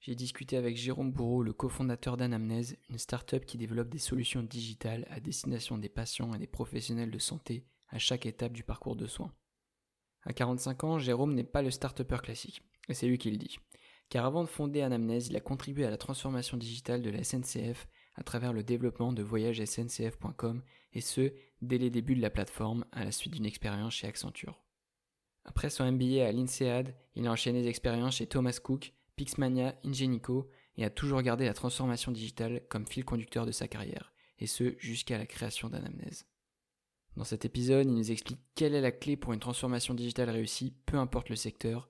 j'ai discuté avec Jérôme Bourreau, le cofondateur d'Anamnèse, une start-up qui développe des solutions digitales à destination des patients et des professionnels de santé à chaque étape du parcours de soins. À 45 ans, Jérôme n'est pas le start-upper classique, et c'est lui qui le dit. Car avant de fonder Anamnèse, il a contribué à la transformation digitale de la SNCF à travers le développement de voyagesncf.com, et ce, dès les débuts de la plateforme, à la suite d'une expérience chez Accenture. Après son MBA à l'INSEAD, il a enchaîné des expériences chez Thomas Cook, Pixmania, Ingenico et a toujours gardé la transformation digitale comme fil conducteur de sa carrière, et ce jusqu'à la création d'Anamnèse. Dans cet épisode, il nous explique quelle est la clé pour une transformation digitale réussie, peu importe le secteur,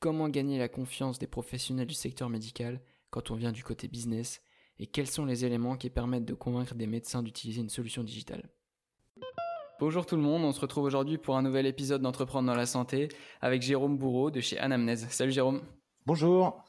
comment gagner la confiance des professionnels du secteur médical quand on vient du côté business, et quels sont les éléments qui permettent de convaincre des médecins d'utiliser une solution digitale. Bonjour tout le monde, on se retrouve aujourd'hui pour un nouvel épisode d'Entreprendre dans la santé avec Jérôme Bourreau de chez Anamnèse. Salut Jérôme. Bonjour.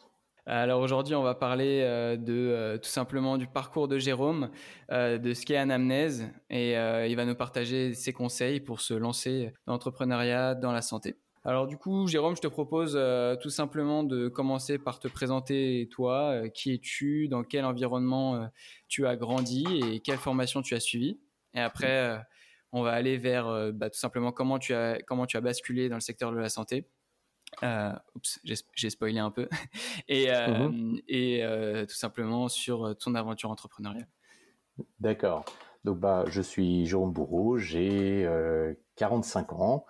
Alors aujourd'hui, on va parler euh, de euh, tout simplement du parcours de Jérôme, euh, de ce qu'est Anamnèse, et il va nous partager ses conseils pour se lancer dans l'entrepreneuriat, dans la santé. Alors du coup, Jérôme, je te propose tout simplement de commencer par te présenter toi, qui es-tu, dans quel environnement tu as grandi? Et quelle formation tu as suivi. Et après, on va aller vers bah, tout simplement comment tu as comment tu as basculé dans le secteur de la santé euh, oups, j'ai spoilé un peu. et, euh, mhm. et euh, tout simplement sur ton aventure entrepreneuriale. D'accord. Donc, bah, je suis Jérôme Bourreau, j'ai 45 ans.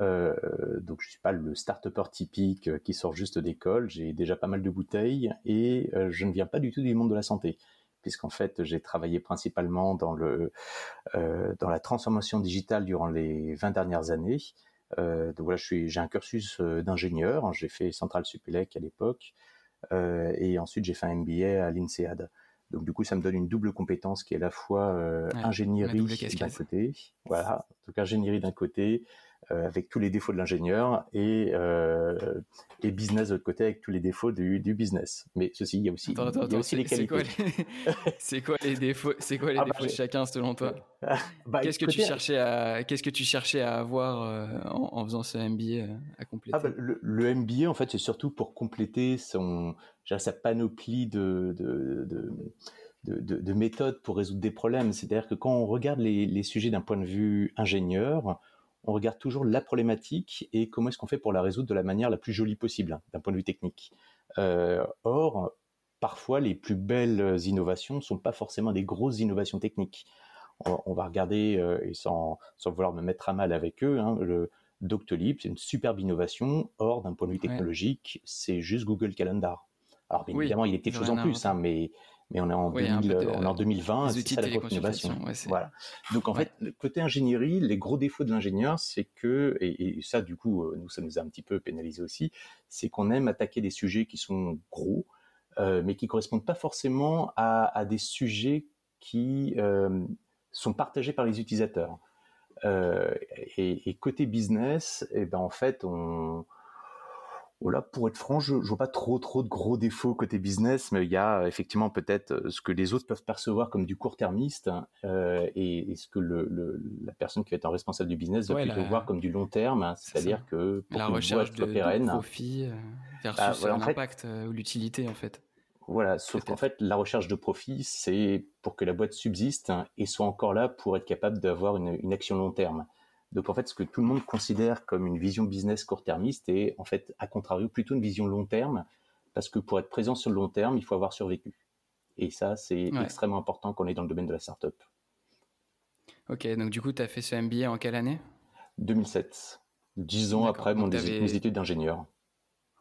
donc, je suis pas le start-upper typique qui sort juste d'école. J'ai déjà pas mal de bouteilles et je ne viens pas du tout du monde de la santé puisqu'en fait j'ai travaillé principalement dans le dans la transformation digitale durant les 20 dernières années euh, donc voilà, je suis, j'ai un cursus euh, d'ingénieur. J'ai fait Central Supélec à l'époque, euh, et ensuite j'ai fait un MBA à l'INSEAD. Donc du coup, ça me donne une double compétence qui est à la fois ingénierie d'un côté, voilà, donc ingénierie d'un côté, euh, avec tous les défauts de l'ingénieur et, euh, et business de l'autre côté avec tous les défauts du, du business. Mais ceci, il y a aussi, attends, attends, il y a aussi les qualités. C'est quoi, les défauts C'est quoi les ah, bah, défauts de chacun selon toi? Bah, Qu'est-ce que tu cherchais à Qu'est-ce que tu cherchais à avoir euh, en, en, faisant ce MBA à compléter? Ah, bah, le, le, MBA en fait c'est surtout pour compléter son sa panoplie de, de, de de, de, de, méthodes pour résoudre des problèmes. C'est-à-dire que quand on regarde les, les sujets d'un point de vue ingénieur, on regarde toujours la problématique et comment est-ce qu'on fait pour la résoudre de la manière la plus jolie possible d'un point de vue technique. Euh, or, parfois, les plus belles innovations ne sont pas forcément des grosses innovations techniques. On, va regarder, euh, et sans, sans, vouloir me mettre à mal avec eux, hein, le Doctolib, c'est une superbe innovation. Or, d'un point de vue technologique, c'est juste Google Calendar. Alors, bien évidemment, il y a quelque chose en plus, hein, mais mais on est en, 2020, c'est ça la grosse innovation. voilà. Donc en fait, côté ingénierie, les gros défauts de l'ingénieur, c'est que, et, ça du coup, euh, nous ça nous a un petit peu pénalisé aussi, c'est qu'on aime attaquer des sujets qui sont gros, euh, mais qui correspondent pas forcément à, des sujets qui euh, sont partagés par les utilisateurs. Et, et, côté business, et eh ben en fait, on voilà, pour être franc, je, je vois pas trop trop de gros défauts côté business, mais il y a effectivement peut-être euh, ce que les autres peuvent percevoir comme du court-termiste euh, et, ce que le, la personne qui va être en responsable du business va plutôt voir comme du long terme, hein, c'est-à-dire que pour la recherche de, pérenne, profit euh, versus bah, l'impact ou l'utilité en fait. Voilà, sauf qu'en fait, la recherche de profit, c'est pour que la boîte subsiste hein, et soit encore là pour être capable d'avoir une, une action long terme. Donc en fait, ce que tout le monde considère comme une vision business court-termiste est en fait, à contrario, plutôt une vision long terme, parce que pour être présent sur le long terme, il faut avoir survécu. Et ça, c'est extrêmement important quand on est dans le domaine de la startup. Ok, donc du coup, tu as fait ce MBA en quelle année? 2007. Dix ans après mon, mes études d'ingénieur.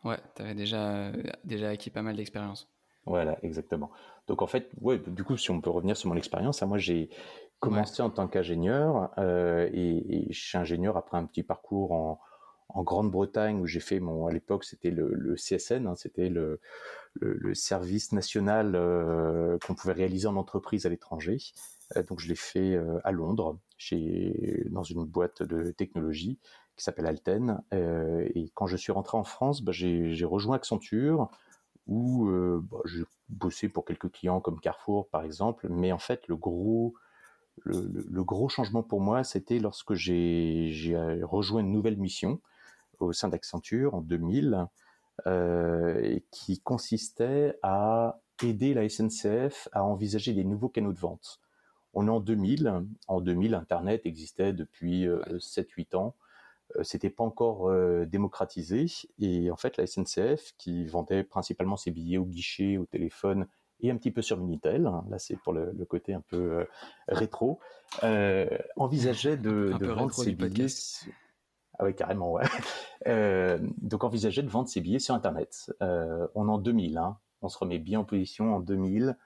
Ouais, tu avais déjà, déjà acquis pas mal d'expérience. Voilà, exactement. Donc en fait, ouais, du coup, si on peut revenir sur mon expérience, hein, moi j'ai commencé en tant qu'ingénieur euh, et, je suis ingénieur après un petit parcours en, Grande-Bretagne où j'ai fait mon à l'époque c'était le, CSN hein, c'était le, service national euh, qu'on pouvait réaliser en entreprise à l'étranger donc je l'ai fait à Londres, chez, dans une boîte de technologie qui s'appelle Alten. et quand je suis rentré en France, bah, j'ai rejoint Accenture, où bah, j'ai bossé pour quelques clients comme Carrefour par exemple, mais en fait le gros le, gros changement pour moi, c'était lorsque j'ai rejoint une nouvelle mission au sein d'Accenture en 2000, euh, qui consistait à aider la SNCF à envisager des nouveaux canaux de vente. On est en 2000. En 2000, Internet existait depuis 7-8 euh, ans. Euh, c'était pas encore démocratisé. Et en fait, la SNCF, qui vendait principalement ses billets au guichet, au téléphone et un petit peu sur Minitel, hein, là c'est pour le, côté un peu euh, rétro, euh, envisageait de, vendre ses billets. Ah oui, carrément, ouais. Euh, donc envisageait de vendre ses billets sur Internet. on est en 2000, hein. on se remet bien en position en 2000.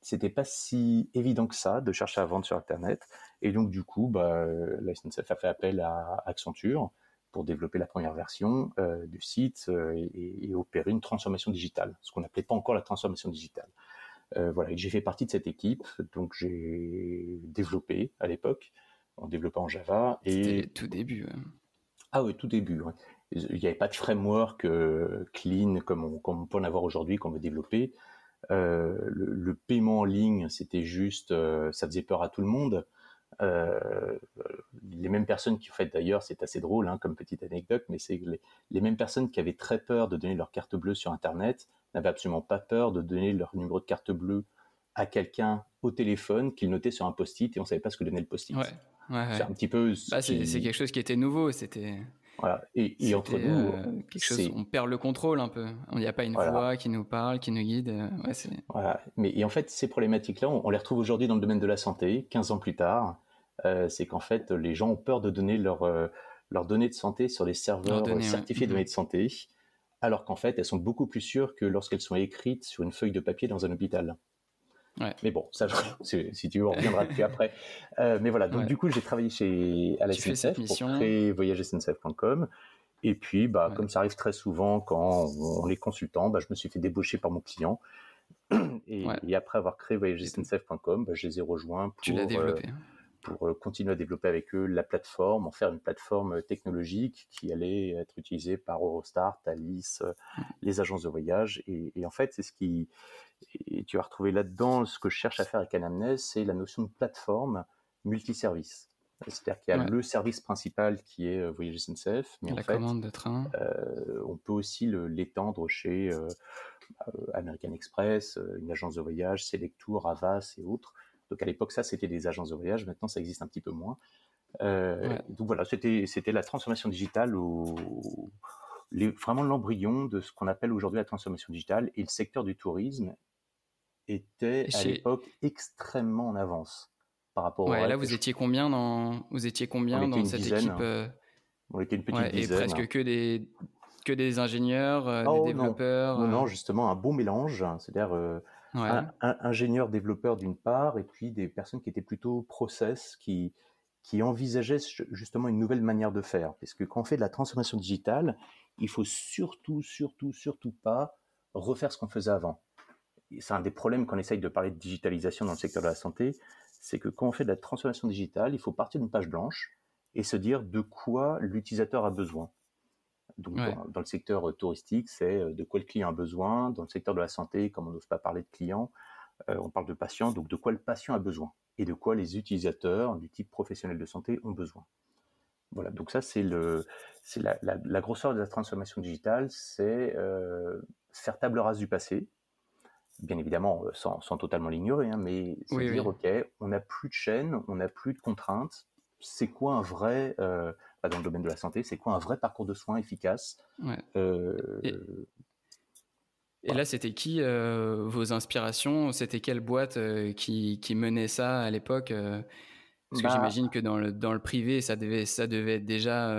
C'était pas si évident que ça de chercher à vendre sur Internet. Et donc du coup, bah, la SNCF a fait appel à Accenture pour développer la première version du site et, et, opérer une transformation digitale, ce qu'on n'appelait pas encore la transformation digitale. Euh, voilà, j'ai fait partie de cette équipe, donc j'ai développé à l'époque, en développant en Java. Et tout début. Ah oui, tout début. Il n'y avait pas de framework euh, clean comme on, comme on, peut en avoir aujourd'hui qu'on veut développer. Euh, le, paiement en ligne, c'était juste, ça faisait peur à tout le monde. Les mêmes personnes qui, en fait, d'ailleurs, c'est assez drôle hein, comme petite anecdote, mais c'est les, les, mêmes personnes qui avaient très peur de donner leur carte bleue sur Internet n'avaient absolument pas peur de donner leur numéro de carte bleue à quelqu'un au téléphone qu'ils notait sur un post-it et on savait pas ce que donnait le post-it. Ouais, C'est un petit peu. Bah, c'est quelque chose qui était nouveau. C'était. Voilà. Et, entre nous, euh, quelque chose, on perd le contrôle un peu. Il n'y a pas une voix qui nous parle, qui nous guide. Euh, voilà. Mais et en fait, ces problématiques-là, on, les retrouve aujourd'hui dans le domaine de la santé, 15 ans plus tard. Euh, c'est qu'en fait, les gens ont peur de donner leurs leurs données de santé sur les serveurs certifiés de données de santé alors qu'en fait, elles sont beaucoup plus sûres que lorsqu'elles sont écrites sur une feuille de papier dans un hôpital. Mais bon, ça, si tu veux, on reviendra dessus après. Euh, mais voilà, donc du coup, j'ai travaillé chez à la SNCF pour créer voyagesncf.com. Et puis, bah, comme ça arrive très souvent quand on est consultant, bah, je me suis fait débaucher par mon client. Et, après avoir créé voyagesncf.com, bah, je les ai rejoints pour. Tu l'as développé. Euh, pour euh, continuer à développer avec eux la plateforme, en faire une plateforme euh, technologique qui allait être utilisée par Eurostar, Thalys, euh, les agences de voyage. Et, en fait, c'est ce qui, et tu vas retrouver là-dedans ce que je cherche à faire avec Anamnes, c'est la notion de plateforme multiservice. C'est-à-dire qu'il y a le service principal qui est Voyage SNCF, mais la en fait, commande de train. on peut aussi l'étendre chez American Express, une agence de voyage, Selectour, Avas et autres. Donc à l'époque, ça, c'était des agences de voyage. Maintenant, ça existe un petit peu moins. Euh, donc voilà, c'était c'était la transformation digitale ou vraiment l'embryon de ce qu'on appelle aujourd'hui la transformation digitale. Et le secteur du tourisme était à l'époque extrêmement en avance par rapport. Ouais, là, vous étiez combien dans vous étiez combien dans cette équipe euh On était une petite dizaine. Et presque que des que des ingénieurs, euh, des oh, développeurs. Non. non, justement un bon mélange. C'est-à-dire un, ingénieur développeur d'une part, et puis des personnes qui étaient plutôt process, qui, qui envisageaient justement une nouvelle manière de faire. Parce que quand on fait de la transformation digitale, il faut surtout, surtout, surtout pas refaire ce qu'on faisait avant. C'est un des problèmes quand on essaye de parler de digitalisation dans le secteur de la santé, c'est que quand on fait de la transformation digitale, il faut partir d'une page blanche et se dire de quoi l'utilisateur a besoin. Donc, dans, le secteur euh, touristique, c'est euh, de quoi le client a besoin. Dans le secteur de la santé, comme on n'ose pas parler de client, euh, on parle de patient. Donc, de quoi le patient a besoin et de quoi les utilisateurs du type professionnel de santé ont besoin. Voilà. Donc ça, c'est le, c'est la, la, grosseur de la transformation digitale, c'est faire table rase du passé. Bien évidemment, sans, sans totalement l'ignorer, hein, mais c'est dire ok, on n'a plus de chaîne, on n'a plus de contraintes. C'est quoi un vrai dans le domaine de la santé, c'est quoi un vrai parcours de soins efficace euh, et, là, c'était qui euh, vos inspirations? C'était quelle boîte euh, qui, qui, menait ça à l'époque Parce que bah j'imagine que dans le, dans le privé, ça devait, ça devait être déjà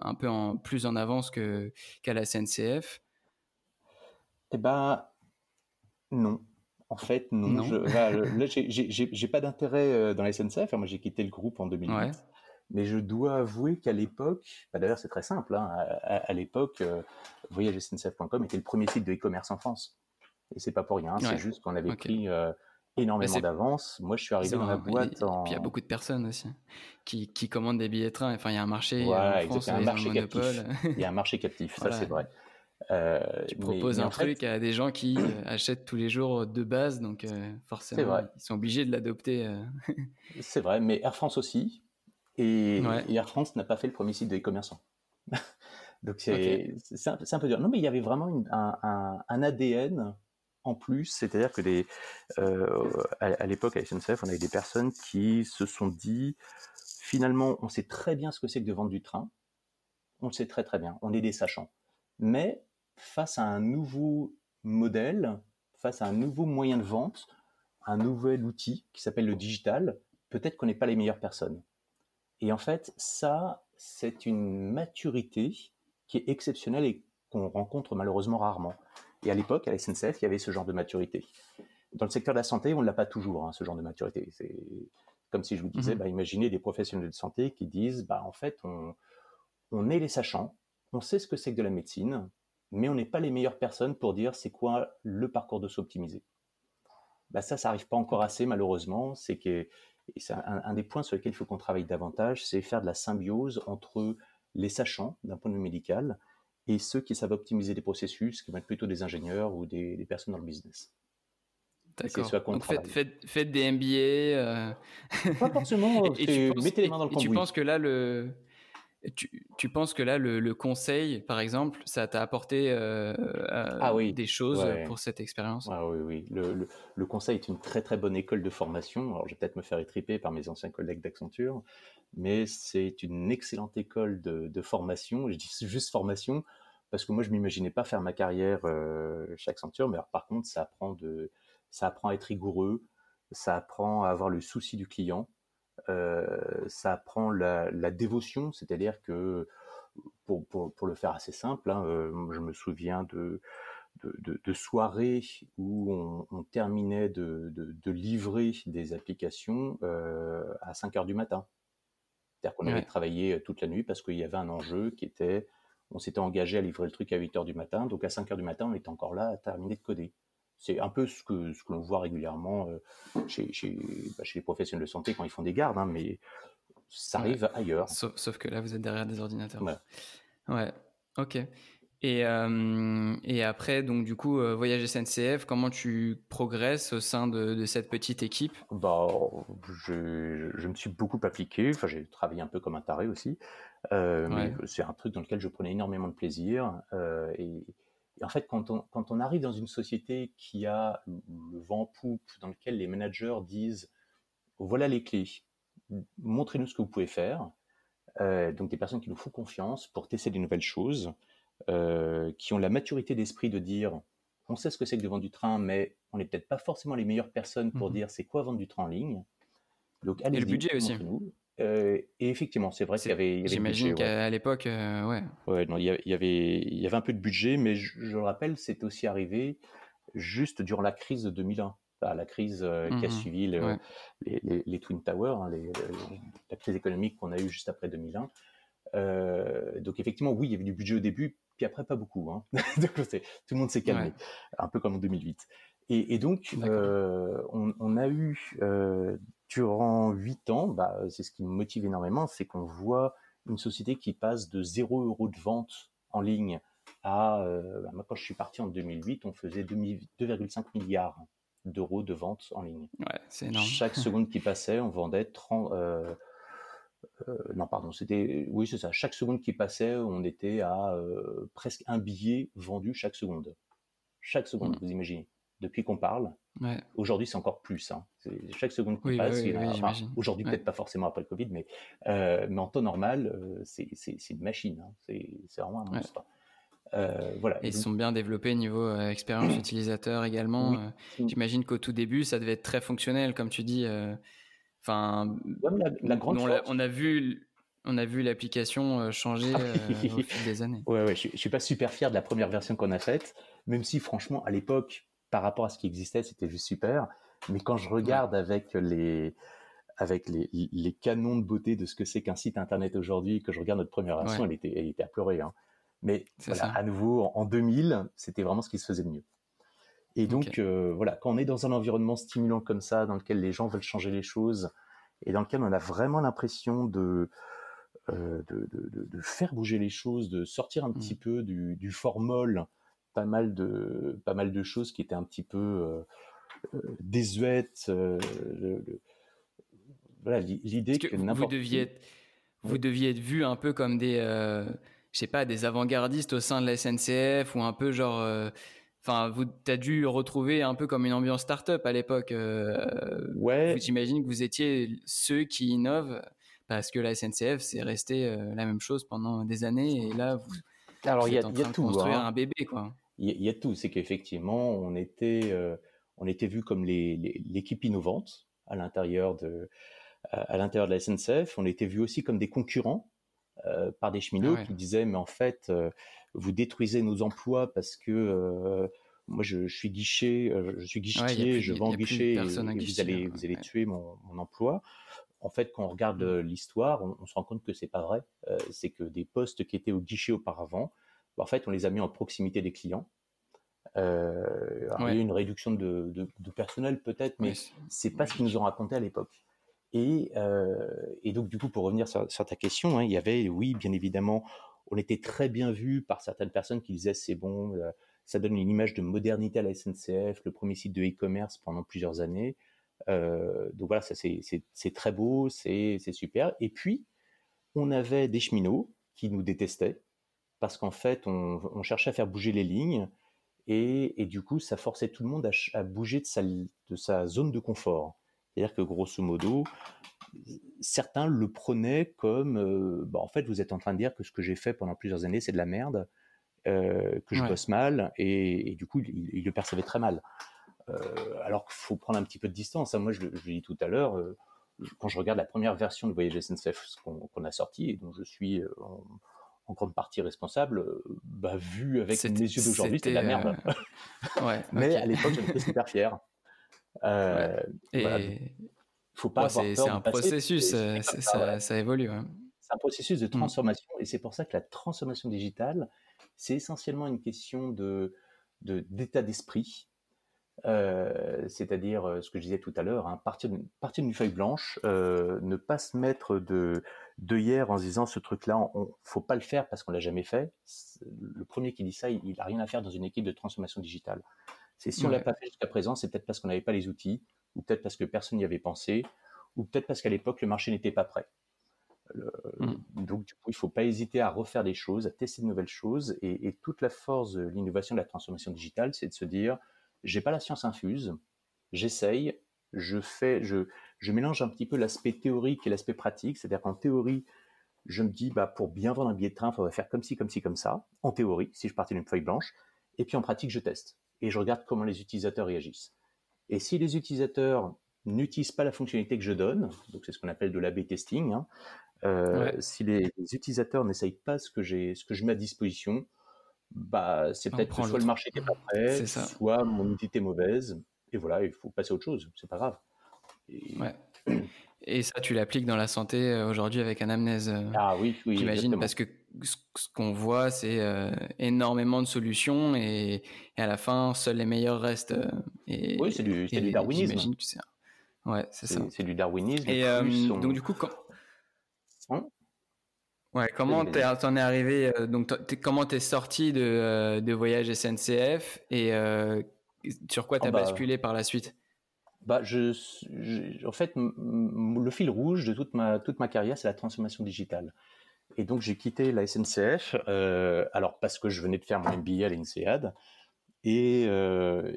un peu en, plus en avance qu'à la SNCF. Eh ben, non. En fait, non. Je, là, j'ai, pas d'intérêt dans la SNCF. Moi, j'ai quitté le groupe en 2008. Mais je dois avouer qu'à l'époque, bah d'ailleurs c'est très simple, hein, à, l'époque, euh, voyagesncf.com était le premier site de e-commerce en France. Et c'est pas pour rien, c'est juste qu'on avait pris euh, énormément d'avance. Moi, je suis arrivé dans la boîte en... il y a beaucoup de personnes aussi qui, qui, commandent des billets de train. Enfin, il y a un marché en France, il y a un marché captif. Il y a un marché captif, ça c'est vrai. Euh, tu proposes un truc à des gens qui euh, achètent tous les jours de base, donc euh, forcément, ils sont obligés de l'adopter. c'est vrai, mais Air France aussi. Et, Air France n'a pas fait le premier site de e-commerçant. donc c'est un, peu dur. Non, mais il y avait vraiment un, un, ADN en plus, c'est-à-dire que les, à, l'époque à SNCF, on avait des personnes qui se sont dit finalement, on sait très bien ce que c'est que de vendre du train. On le sait très très bien. On est des sachants. Mais face à un nouveau modèle, face à un nouveau moyen de vente, un nouvel outil qui s'appelle le digital, peut-être qu'on n'est pas les meilleures personnes. Et en fait, ça, c'est une maturité qui est exceptionnelle et qu'on rencontre malheureusement rarement. Et à l'époque, à la SNCF, il y avait ce genre de maturité. Dans le secteur de la santé, on ne l'a pas toujours, hein, ce genre de maturité. C'est comme si je vous disais, mmh bah, imaginez des professionnels de santé qui disent, bah, en fait, on, on est les sachants, on sait ce que c'est que de la médecine, mais on n'est pas les meilleures personnes pour dire c'est quoi le parcours de s'optimiser. Bah ça, ça n'arrive pas encore assez malheureusement. C'est que c'est un, des points sur lesquels il faut qu'on travaille davantage, c'est faire de la symbiose entre les sachants d'un point de vue médical et ceux qui savent optimiser des processus, qui vont être plutôt des ingénieurs ou des, personnes dans le business. D'accord. Donc faites, des MBA. Euh... Pas forcément. et, mettez les mains dans le. Et tu penses que là, le, tu, penses que là, le, conseil, par exemple, ça t'a apporté euh, ah des choses pour cette expérience? Ah Oui, oui. Le, le, conseil est une très très bonne école de formation. Alors, je vais peut-être me faire étriper par mes anciens collègues d'Accenture, mais c'est une excellente école de, formation. Je dis juste formation parce que moi, je m'imaginais pas faire ma carrière euh, chez Accenture, mais par contre, ça apprend, de, ça apprend à être rigoureux, ça apprend à avoir le souci du client. Euh, ça apprend la, dévotion, c'est-à-dire que, pour, pour, le faire assez simple, hein, euh, je me souviens de, de, soirées où on, terminait de, livrer des applications euh, à 5 heures du matin. C'est-à-dire qu'on avait travaillé toute la nuit parce qu'il y avait un enjeu qui était, on s'était engagé à livrer le truc à 8 heures du matin, donc à 5 heures du matin, on était encore là à terminer de coder. C'est un peu ce que, ce que l'on voit régulièrement euh, chez, chez, bah, chez, les professionnels de santé quand ils font des gardes, hein, mais ça arrive ailleurs. Sauf, que là, vous êtes derrière des ordinateurs. Ouais, ouais. ok. Et, euh, et, après, donc du coup, euh, Voyage SNCF, comment tu progresses au sein de, de cette petite équipe? Bah, je, je, me suis beaucoup appliqué, enfin, j'ai travaillé un peu comme un taré aussi, mais c'est un truc dans lequel je prenais énormément de plaisir. et, et en fait, quand on, quand on arrive dans une société qui a le vent poupe, dans lequel les managers disent voilà les clés, montrez-nous ce que vous pouvez faire. Euh, donc des personnes qui nous font confiance pour tester des nouvelles choses, euh, qui ont la maturité d'esprit de dire on sait ce que c'est que de vendre du train, mais on n'est peut-être pas forcément les meilleures personnes pour mmh dire c'est quoi vendre du train en ligne. Donc, allez Et le budget aussi. Euh, et effectivement, c'est vrai qu'il y avait. J'imagine qu'à l'époque, euh, ouais. Ouais, non, il y, avait, il y avait un peu de budget, mais je, le rappelle, c'est aussi arrivé juste durant la crise de 2001, la crise euh, qui a mmh suivi les, les, Twin Towers, hein, la crise économique qu'on a eue juste après 2001. donc effectivement, oui, il y avait du budget au début, puis après pas beaucoup. Hein. donc, tout le monde s'est calmé, un peu comme en 2008. Et, donc, on, on, a eu durant huit ans, bah, c'est ce qui me motive énormément, c'est qu'on voit une société qui passe de 0 euros de vente en ligne à, euh, bah, quand je suis parti en 2008, on faisait 2,5 milliards d'euros de vente en ligne. Ouais, c'est énorme. Chaque seconde qui passait, on vendait 30, euh, euh, non, pardon, c'était, oui, c'est ça. Chaque seconde qui passait, on était à presque un billet vendu chaque seconde. Chaque seconde, mmh. vous imaginez depuis qu'on parle. Aujourd'hui, c'est encore plus. Hein. Chaque seconde qui passe, aujourd'hui peut-être pas forcément après le Covid, mais, euh, mais en temps normal, euh, c'est une machine. Hein. C'est vraiment un monstre. Euh, voilà. Et ils sont bien développés niveau expérience utilisateur également. J'imagine qu'au tout début, ça devait être très fonctionnel, comme tu dis. Enfin, la, grande on, on, a vu. On a vu l'application changer ah au fil des années. Ouais, ouais, je, je suis pas super fier de la première version qu'on a faite, même si franchement, à l'époque, par rapport à ce qui existait, c'était juste super. Mais quand je regarde avec les avec les, les, canons de beauté de ce que c'est qu'un site internet aujourd'hui, que je regarde notre première version, elle, était, elle était à pleurer. Hein. Mais voilà, à nouveau, en, 2000, c'était vraiment ce qui se faisait de mieux. Et donc, voilà, quand on est dans un environnement stimulant comme ça, dans lequel les gens veulent changer les choses, et dans lequel on a vraiment l'impression de, de, de, faire bouger les choses, de sortir un petit mmh. peu du, du formol, pas mal, de, pas mal de choses qui étaient un petit peu désuètes. voilà, l'idée que, vous deviez être, vous deviez être vu un peu comme des, je sais pas, des avant-gardistes au sein de la SNCF ou un peu genre. Euh, enfin, vous as dû retrouver un peu comme une ambiance start-up à l'époque. Euh, ouais. J'imagine que vous étiez ceux qui innovent parce que la SNCF, c'est resté euh, la même chose pendant des années et là, vous, Alors, il y a, en train y a tout, construire hein. un bébé, quoi. Il y, a tout. C'est qu'effectivement, on était, on était vu comme l'équipe innovante à l'intérieur de, à l'intérieur de la SNCF. On était vu aussi comme des concurrents euh, par des cheminots qui disaient mais en fait euh, vous détruisez nos emplois parce que euh, moi je, suis guichet, je suis guichetier, je vends guichet, et, vous allez vous allez tuer mon, emploi. En fait, quand on regarde mmh. l'histoire, on, se rend compte que c'est pas vrai. c'est que des postes qui étaient au guichet auparavant, en fait, on les a mis en proximité des clients. il y a eu une réduction de, de personnel peut-être, mais c'est pas ce qu'ils nous ont raconté à l'époque. Et, euh, et, donc, du coup, pour revenir sur, ta question, hein, il y avait, oui, bien évidemment, on était très bien vu par certaines personnes qui disaient c'est bon, euh, ça donne une image de modernité à la SNCF, le premier site de e-commerce pendant plusieurs années. Euh, donc voilà, ça c'est très beau, c'est super. Et puis, on avait des cheminots qui nous détestaient parce qu'en fait, on, on, cherchait à faire bouger les lignes et, et, du coup, ça forçait tout le monde à, à bouger de sa, de sa zone de confort. C'est-à-dire que grosso modo, certains le prenaient comme, euh, bah, en fait, vous êtes en train de dire que ce que j'ai fait pendant plusieurs années, c'est de la merde, euh, que je bosse mal, et, du coup, ils le percevaient très mal. Euh, alors qu'il faut prendre un petit peu de distance. Hein. Moi, je, l'ai dit tout à l'heure, quand je regarde la première version de Voyage SNCF qu'on a sorti, et dont je suis en, grande partie responsable, bah, vu avec mes yeux d'aujourd'hui, c'est de la merde. ouais, Mais à l'époque, j'étais super fier. Euh, et faut pas C'est un processus, euh, ça, évolue. C'est un processus de mmh. transformation et c'est pour ça que la transformation digitale, c'est essentiellement une question de d'état d'esprit. Euh, c'est-à-dire ce que je disais tout à l'heure, hein, partir d'une feuille blanche, ne pas se mettre de hier en se disant ce truc-là, on, faut pas le faire parce qu'on l'a jamais fait. Le premier qui dit ça, il, n'a a rien à faire dans une équipe de transformation digitale. C'est si on l'a pas fait jusqu'à présent, c'est peut-être parce qu'on n'avait pas les outils, ou peut-être parce que personne n'y avait pensé, ou peut-être parce qu'à l'époque le marché n'était pas prêt. Mmh. Donc du coup, il faut pas hésiter à refaire des choses, à tester de nouvelles choses, et, toute la force de l'innovation de la transformation digitale, c'est de se dire, j'ai pas la science infuse, j'essaye, je fais, je, je mélange un petit peu l'aspect théorique et l'aspect pratique, c'est-à-dire qu'en théorie, je me dis, bah, pour bien vendre un billet de train, il faudrait faire comme ci, comme ci, comme ça, en théorie, si je partais d'une feuille blanche, et puis en pratique, je teste. Et je regarde comment les utilisateurs réagissent. Et si les utilisateurs n'utilisent pas la fonctionnalité que je donne, donc c'est ce qu'on appelle de l'A-B testing, hein, euh, si les, utilisateurs n'essayent pas ce que, j'ai, ce que je mets à disposition, bah, c'est peut-être que soit le marché n'est pas prêt, soit mon utilité est mauvaise, et voilà, il faut passer à autre chose, c'est pas grave. Ouais. Et ça, tu l'appliques dans la santé euh, aujourd'hui avec anamnèse. Euh, ah oui, oui. J'imagine, parce que ce qu'on voit, c'est euh, énormément de solutions et, à la fin, seuls les meilleurs restent. Et, oui, c'est du, du, darwinisme. J'imagine que c'est. Ouais, c'est ça. C'est du darwinisme. Et donc, du coup, quand. Hein? Ouais, comment t'en es, arrivé Donc, comment t'es sorti de, de voyage SNCF et sur quoi t'as oh, bah, basculé par la suite? Bah, je, en fait, le fil rouge de toute ma, toute ma carrière, c'est la transformation digitale. Et donc, j'ai quitté la SNCF, euh, alors parce que je venais de faire mon MBA à l'INSEAD, et, euh,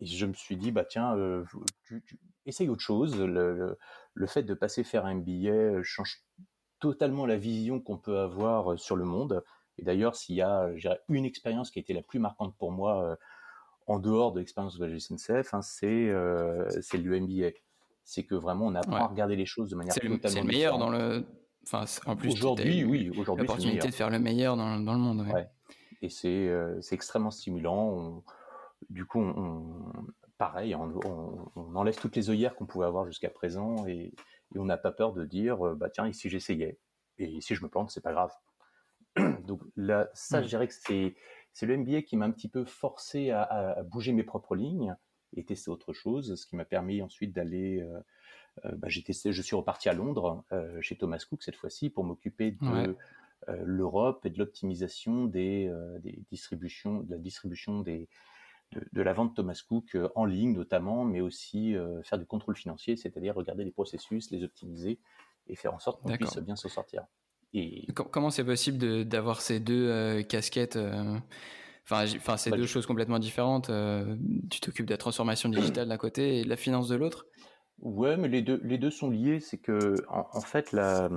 et, je me suis dit, bah tiens, euh, tu, essaye autre chose. Le, le, fait de passer faire un MBA change totalement la vision qu'on peut avoir sur le monde. Et d'ailleurs, s'il y a une expérience qui a été la plus marquante pour moi en dehors de l'expérience de la SNCF, hein, c'est euh, c'est l'UMBA. C'est que vraiment on apprend à regarder les choses de manière totalement. C'est le meilleur dans le. Enfin, en plus, aujourd'hui, oui, aujourd'hui, l'opportunité de faire le meilleur dans, dans le monde. Ouais. Et c'est euh, extrêmement stimulant. du coup, on, pareil, on, on, enlève toutes les œillères qu'on pouvait avoir jusqu'à présent et, et on n'a pas peur de dire, euh, bah tiens, ici j'essayais? Et si je me plante, c'est pas grave. Donc là, ça, mmh. je dirais que c'est c'est le MBA qui m'a un petit peu forcé à, bouger mes propres lignes et tester autre chose, ce qui m'a permis ensuite d'aller. Bah, j'ai testé, je suis reparti à Londres chez Thomas Cook cette fois-ci pour m'occuper de l'Europe et de l'optimisation des, des, distributions, de la distribution des, de, la vente Thomas Cook en ligne notamment, mais aussi faire du contrôle financier, c'est-à-dire regarder les processus, les optimiser et faire en sorte qu'on puisse bien s'en sortir. Et... Comment c'est possible d'avoir ces deux euh, casquettes euh, Enfin, enfin c'est bah, deux choses complètement différentes. Euh, tu t'occupes de la transformation digitale d'un côté et de la finance de l'autre? Ouais, mais les deux, les deux sont liés. C'est que, en, fait, la,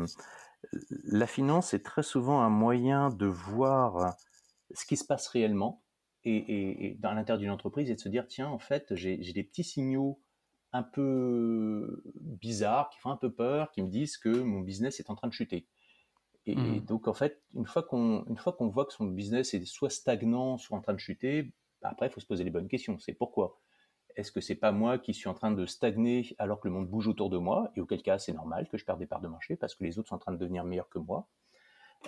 la finance est très souvent un moyen de voir ce qui se passe réellement et, et, dans l'intérieur d'une entreprise et de se dire tiens, en fait, j'ai des petits signaux un peu bizarres, qui font un peu peur, qui me disent que mon business est en train de chuter. Et, mmh. donc, en fait, une fois qu'on qu'on voit que son business est soit stagnant, soit en train de chuter, bah, après, il faut se poser les bonnes questions. C'est pourquoi? Est-ce que c'est pas moi qui suis en train de stagner alors que le monde bouge autour de moi? Et auquel cas, c'est normal que je perde des parts de marché parce que les autres sont en train de devenir meilleurs que moi.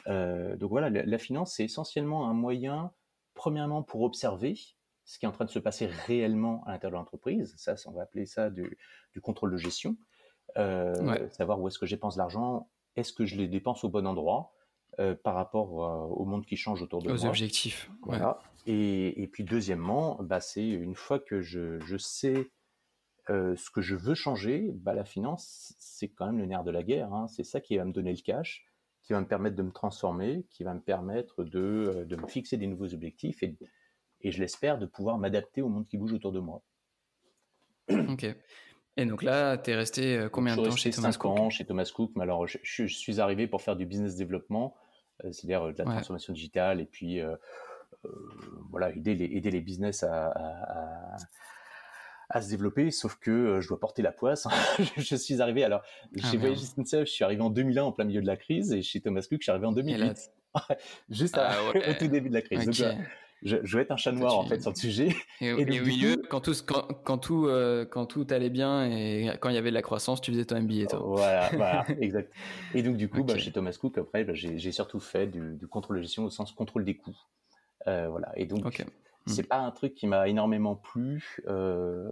Euh, donc voilà, la, finance, c'est essentiellement un moyen, premièrement, pour observer ce qui est en train de se passer réellement à l'intérieur de l'entreprise. Ça, on va appeler ça du, contrôle de gestion. Euh, savoir où est-ce que dépense l'argent, est-ce que je les dépense au bon endroit euh, par rapport euh, au monde qui change autour de moi Aux objectifs. Voilà. Et, puis deuxièmement, bah, c'est une fois que je, sais euh, ce que je veux changer, bah, la finance, c'est quand même le nerf de la guerre. Hein. C'est ça qui va me donner le cash, qui va me permettre de me transformer, qui va me permettre de, me fixer des nouveaux objectifs et, et je l'espère, de pouvoir m'adapter au monde qui bouge autour de moi. Ok. Et donc là, tu es resté euh, combien de temps chez Thomas Cook ans chez Thomas Cook. Mais alors, je, suis arrivé pour faire du business développement, euh, c'est-à-dire euh, de la transformation digitale, et puis voilà, aider les, aider les business à, à, se développer. Sauf que je dois porter la poisse. je suis arrivé, alors, ah, chez Voyage je suis arrivé en 2001 en plein milieu de la crise, et chez Thomas Cook, je suis arrivé en 2008. Juste ah au tout début de la crise. Donc, je, je, vais être un chat noir en fait sur le sujet. Et, au milieu, quand, tout, quand, quand, tout, euh, quand tout allait bien et quand il y avait de la croissance, tu faisais ton MBA toi. Voilà, voilà exact. Et donc du coup, bah, chez Thomas Cook, après, bah, j'ai surtout fait du, contrôle de gestion au sens contrôle des coûts. Euh, voilà. Et donc, okay. c'est hmm. pas un truc qui m'a énormément plu. Euh,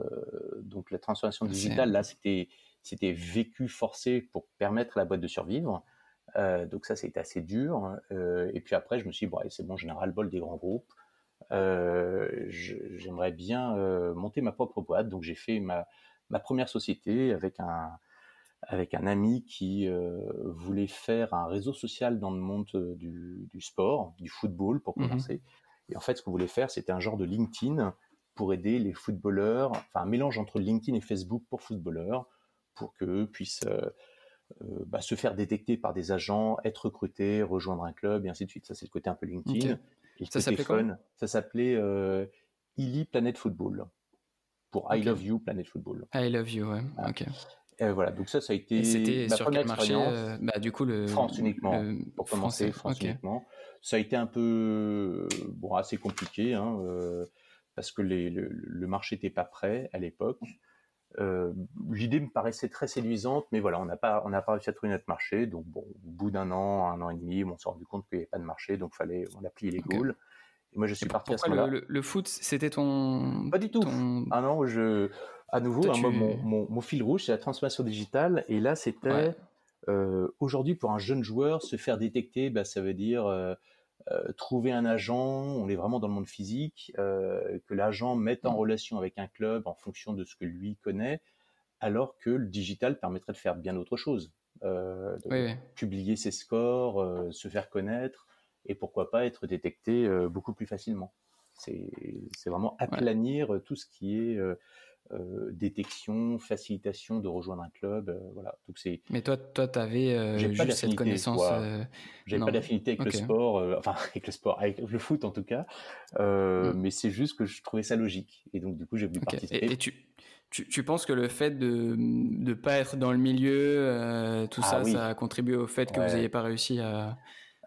donc la transformation digitale, là, c'était c'était vécu forcé pour permettre à la boîte de survivre. Euh, donc ça, c'était assez dur. Euh, et puis après, je me suis dit, bon, c'est bon, général bol des grands groupes. Euh, j'aimerais bien euh, monter ma propre boîte. Donc j'ai fait ma, ma, première société avec un, avec un ami qui euh, voulait faire un réseau social dans le monde du, du sport, du football pour mmh commencer. Et en fait, ce qu'on voulait faire, c'était un genre de LinkedIn pour aider les footballeurs, enfin un mélange entre LinkedIn et Facebook pour footballeurs, pour qu'eux puissent bah, se faire détecter par des agents, être recrutés, rejoindre un club, et ainsi de suite. Ça, c'est le côté un peu LinkedIn ça s'appelait quoi Ça s'appelait euh, Illy Planet Football. Pour I Love You Planet Football. I Love You, ouais. Ok. voilà, donc ça, ça a été C'était sur quel marché euh, bah, Du coup, le France uniquement. Pour commencer, France uniquement. Ça a été un peu bon, assez compliqué, hein, euh, parce que les, le, le, marché n'était pas prêt à l'époque. Euh, l'idée me paraissait très séduisante, mais voilà, on n'a pas, on n'a pas réussi à trouver notre marché. Donc, bon, au bout d'un an, un an et demi, on s'est rendu compte qu'il n'y avait pas de marché, donc fallait, on a plié les okay. Et moi, je suis parti à ce moment-là. Le, le, foot, c'était ton. Pas du tout. Ah non, je. À nouveau, hein, mon, mon, mon, fil rouge, c'est la transformation digitale. Et là, c'était. Euh, aujourd'hui, pour un jeune joueur, se faire détecter, bah, ça veut dire. Euh, trouver un agent, on est vraiment dans le monde physique, euh, que l'agent mette en mmh. relation avec un club en fonction de ce que lui connaît, alors que le digital permettrait de faire bien autre chose. Euh, de publier ses scores, se faire connaître, et pourquoi pas être détecté beaucoup plus facilement. C'est vraiment aplanir tout ce qui est euh, détection, facilitation de rejoindre un club, euh, voilà. Donc c'est. Mais toi, toi, avais euh, juste cette connaissance. J'avais pas d'affinité avec le sport, enfin avec le sport, avec le foot en tout cas. Mm. Mais c'est juste que je trouvais ça logique, et donc du coup j'ai voulu participer. Et, tu, tu, tu, penses que le fait de ne pas être dans le milieu, tout ah ça, ça a contribué au fait que vous n'ayez pas réussi à,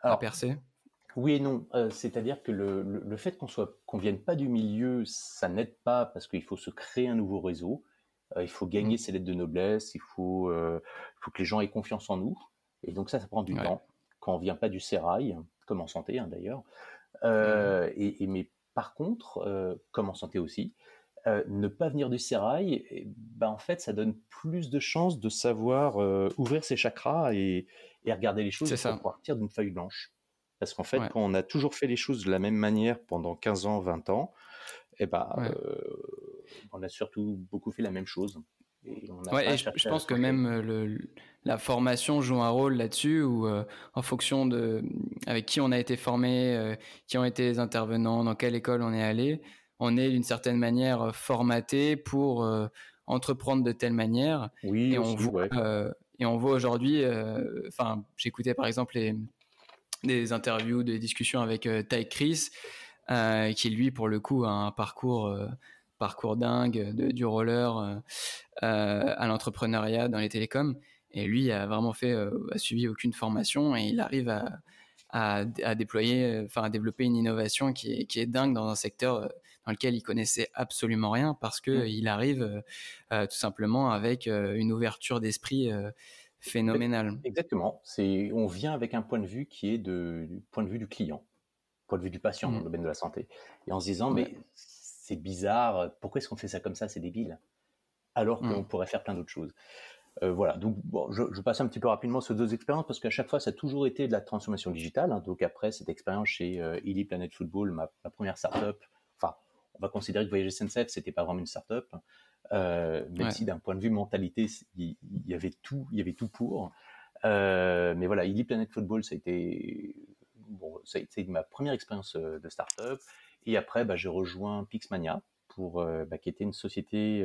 à percer? Oui et non. Euh, c'est-à-dire que le, le, fait qu'on soit qu'on vienne pas du milieu, ça n'aide pas parce qu'il faut se créer un nouveau réseau. Euh, il faut gagner mmh. ses lettres de noblesse. Il faut, euh, faut que les gens aient confiance en nous. Et donc ça, ça prend du temps. Quand on vient pas du sérail, comme en santé hein, d'ailleurs. Euh, et, mais par contre, comme en santé aussi, ne pas venir du sérail, ben en fait, ça donne plus de chances de savoir ouvrir ses chakras et, et, regarder les choses pour partir d'une feuille blanche. Parce qu'en fait, quand on a toujours fait les choses de la même manière pendant 15 ans, 20 ans, eh ben, on a surtout beaucoup fait la même chose. Et ouais, je, pense que même le, la formation joue un rôle là-dessus, ou en fonction de avec qui on a été formé, qui ont été les intervenants, dans quelle école on est allé, on est d'une certaine manière formaté pour entreprendre de telle manière. Oui, et, on voit, et on voit aujourd'hui, enfin, j'écoutais par exemple les, des interviews, des discussions avec Ty Chris, qui lui, pour le coup, a un parcours parcours dingue de, du roller euh, euh, à l'entrepreneuriat dans les télécoms. Et lui a vraiment fait, euh, a suivi aucune formation et il arrive à, à, déployer, enfin à développer une innovation qui est, qui est, dingue dans un secteur dans lequel il connaissait absolument rien parce que mmh. il arrive tout simplement avec une ouverture d'esprit phénoménale. Exactement. C'est, on vient avec un point de vue qui est de, du point de vue du client, point de vue du patient dans mmh. le domaine de la santé, et en se disant mais c'est bizarre, pourquoi est-ce qu'on fait ça comme ça, c'est débile, alors qu'on mmh. pourrait faire plein d'autres choses. Euh, voilà, donc bon, je, je, passe un petit peu rapidement sur deux expériences parce qu'à chaque fois, ça a toujours été de la transformation digitale. Hein. donc après cette expérience chez euh, Illy Planet Football, ma, ma première startup, enfin, on va considérer que Voyage SNCF, c'était pas vraiment une startup, euh, même si d'un point de vue mentalité, il, y avait tout, il y avait tout pour. Euh, mais voilà, Illy Planet Football, ça a été bon, ça a été ma première expérience euh, de startup. Et après, bah, j'ai rejoint Pixmania, pour, bah, qui était une société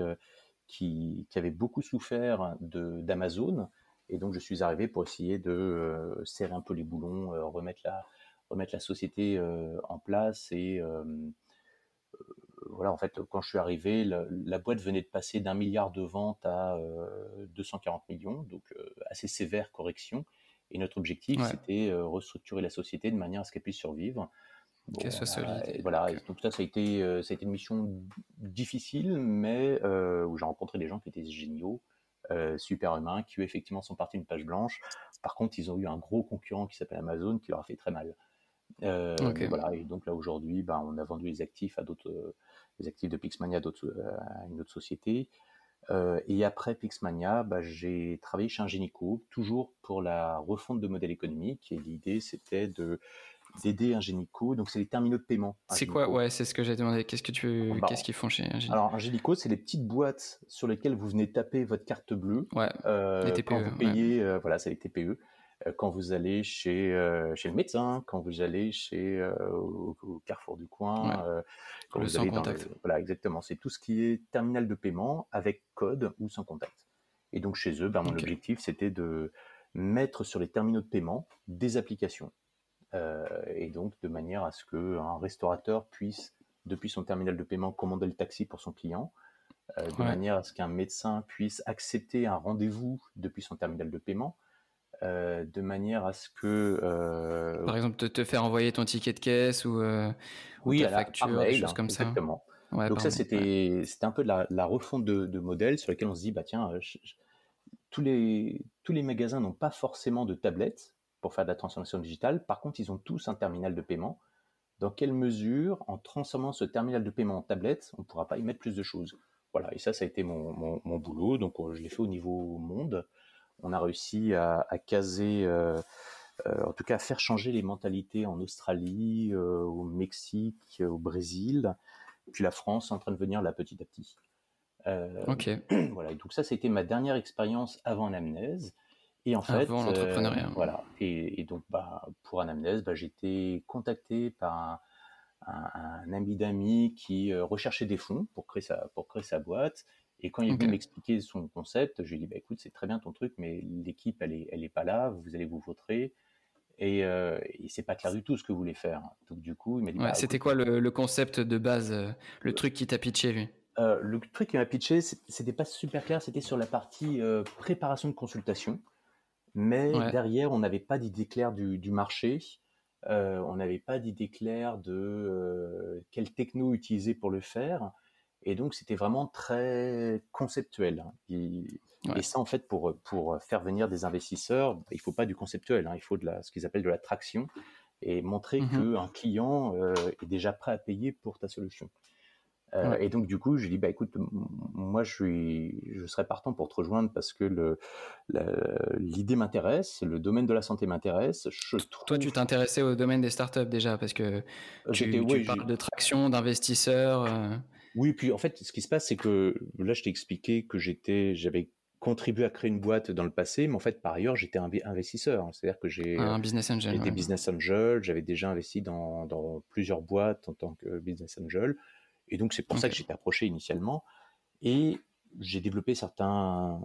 qui, qui, avait beaucoup souffert d'Amazon. Et donc, je suis arrivé pour essayer de serrer un peu les boulons, remettre, la, remettre la société en place. Et voilà, en fait, quand je suis arrivé, la, boîte venait de passer d'un milliard de ventes à 240 millions, donc assez sévère correction. Et notre objectif, c'était restructurer la société de manière à ce qu'elle puisse survivre. Qu'elle soit solide. Et voilà, donc ça, ça a, été, euh, ça a été une mission difficile, mais euh, où j'ai rencontré des gens qui étaient géniaux, euh, super humains, qui effectivement sont partis d'une page blanche. Par contre, ils ont eu un gros concurrent qui s'appelle Amazon qui leur a fait très mal. voilà, et donc là aujourd'hui, ben, on a vendu les actifs à d'autres, les actifs de Pixmania à, une autre société. et après Pixmania, ben, j'ai travaillé chez Ingenico, toujours pour la refonte de modèle économique. Et l'idée, c'était de d'aider Ingenico. Donc, c'est les terminaux de paiement. C'est quoi Ouais, c'est ce que j'ai demandé. Qu'est-ce que tu, bah, qu'est-ce qu'ils font chez Ingenico? Alors, Ingenico, c'est les petites boîtes sur lesquelles vous venez taper votre carte bleue. Ouais. Euh, les TPE. Quand vous payez, euh, voilà, c'est les TPE. Euh, quand vous allez chez chez le médecin, quand vous allez chez au, Carrefour du coin, quand le vous sans allez contact. voilà, exactement. C'est tout ce qui est terminal de paiement avec code ou sans contact. Et donc chez eux, ben, mon objectif, c'était de mettre sur les terminaux de paiement des applications euh, et donc de manière à ce qu'un restaurateur puisse, depuis son terminal de paiement, commander le taxi pour son client, euh, de manière à ce qu'un médecin puisse accepter un rendez-vous depuis son terminal de paiement, euh, de manière à ce que... Par exemple, te, te, faire envoyer ton ticket de caisse ou, oui, ta facture, des choses comme ça. Exactement. Donc ça, c'était un peu de la, la refonte de, de modèles sur lesquels on se dit, bah tiens, tous, les, tous les magasins n'ont pas forcément de tablettes, pour faire de la transformation digitale. Par contre, ils ont tous un terminal de paiement. Dans quelle mesure, en transformant ce terminal de paiement en tablette, on ne pourra pas y mettre plus de choses? Voilà, et ça, ça a été mon, mon, boulot. Donc, euh, je l'ai fait au niveau monde. On a réussi à, caser, euh, euh, en tout cas, à faire changer les mentalités en Australie, au Mexique, au Brésil. Puis la France est en train de venir là petit à petit. ok. Voilà, donc ça, c'était ma dernière expérience avant l'amnèse. Et en fait, euh, voilà. Et, donc, bah, pour Anamnèse, bah, été contacté par un, ami d'amis qui euh, recherchait des fonds pour créer sa, pour créer sa boîte. Et quand il est venu m'expliquer son concept, je lui ai dit, bah, écoute, c'est très bien ton truc, mais l'équipe, elle est, elle est pas là, vous allez vous voter. Et, euh, et c'est pas clair du tout ce que vous voulez faire. Donc, du coup, il m'a dit. Bah, c'était quoi le, concept de base, euh, le truc qui t'a pitché, lui? Le truc qui m'a pitché, c'était pas super clair, c'était sur la partie préparation de consultation mais derrière, on n'avait pas d'idée claire du, marché. Euh, on n'avait pas d'idée claire de euh, quelle techno utiliser pour le faire. Et donc, c'était vraiment très conceptuel. Hein. Et, ça, en fait, pour, pour faire venir des investisseurs, il ne faut pas du conceptuel, hein. il faut de la, ce qu'ils appellent de la traction. et montrer Mmh qu'un client est déjà prêt à payer pour ta solution. Euh, et donc, du coup, je dis, bah, écoute, moi, je, suis, je serais partant pour te rejoindre parce que l'idée m'intéresse, le domaine de la santé m'intéresse. Toi, tu t'intéressais au domaine des startups déjà parce que tu, tu parles de traction, d'investisseurs. Euh. Oui, puis en fait, ce qui se passe, c'est que là, je t'ai expliqué que j'étais, j'avais contribué à créer une boîte dans le passé, mais en fait, par ailleurs, j'étais un investisseur. C'est-à-dire que j'ai un business angel. J'étais business angel, j'avais déjà investi dans, dans, plusieurs boîtes en tant que business angel. Et donc, c'est pour ça que j'étais approché initialement. Et j'ai développé certains,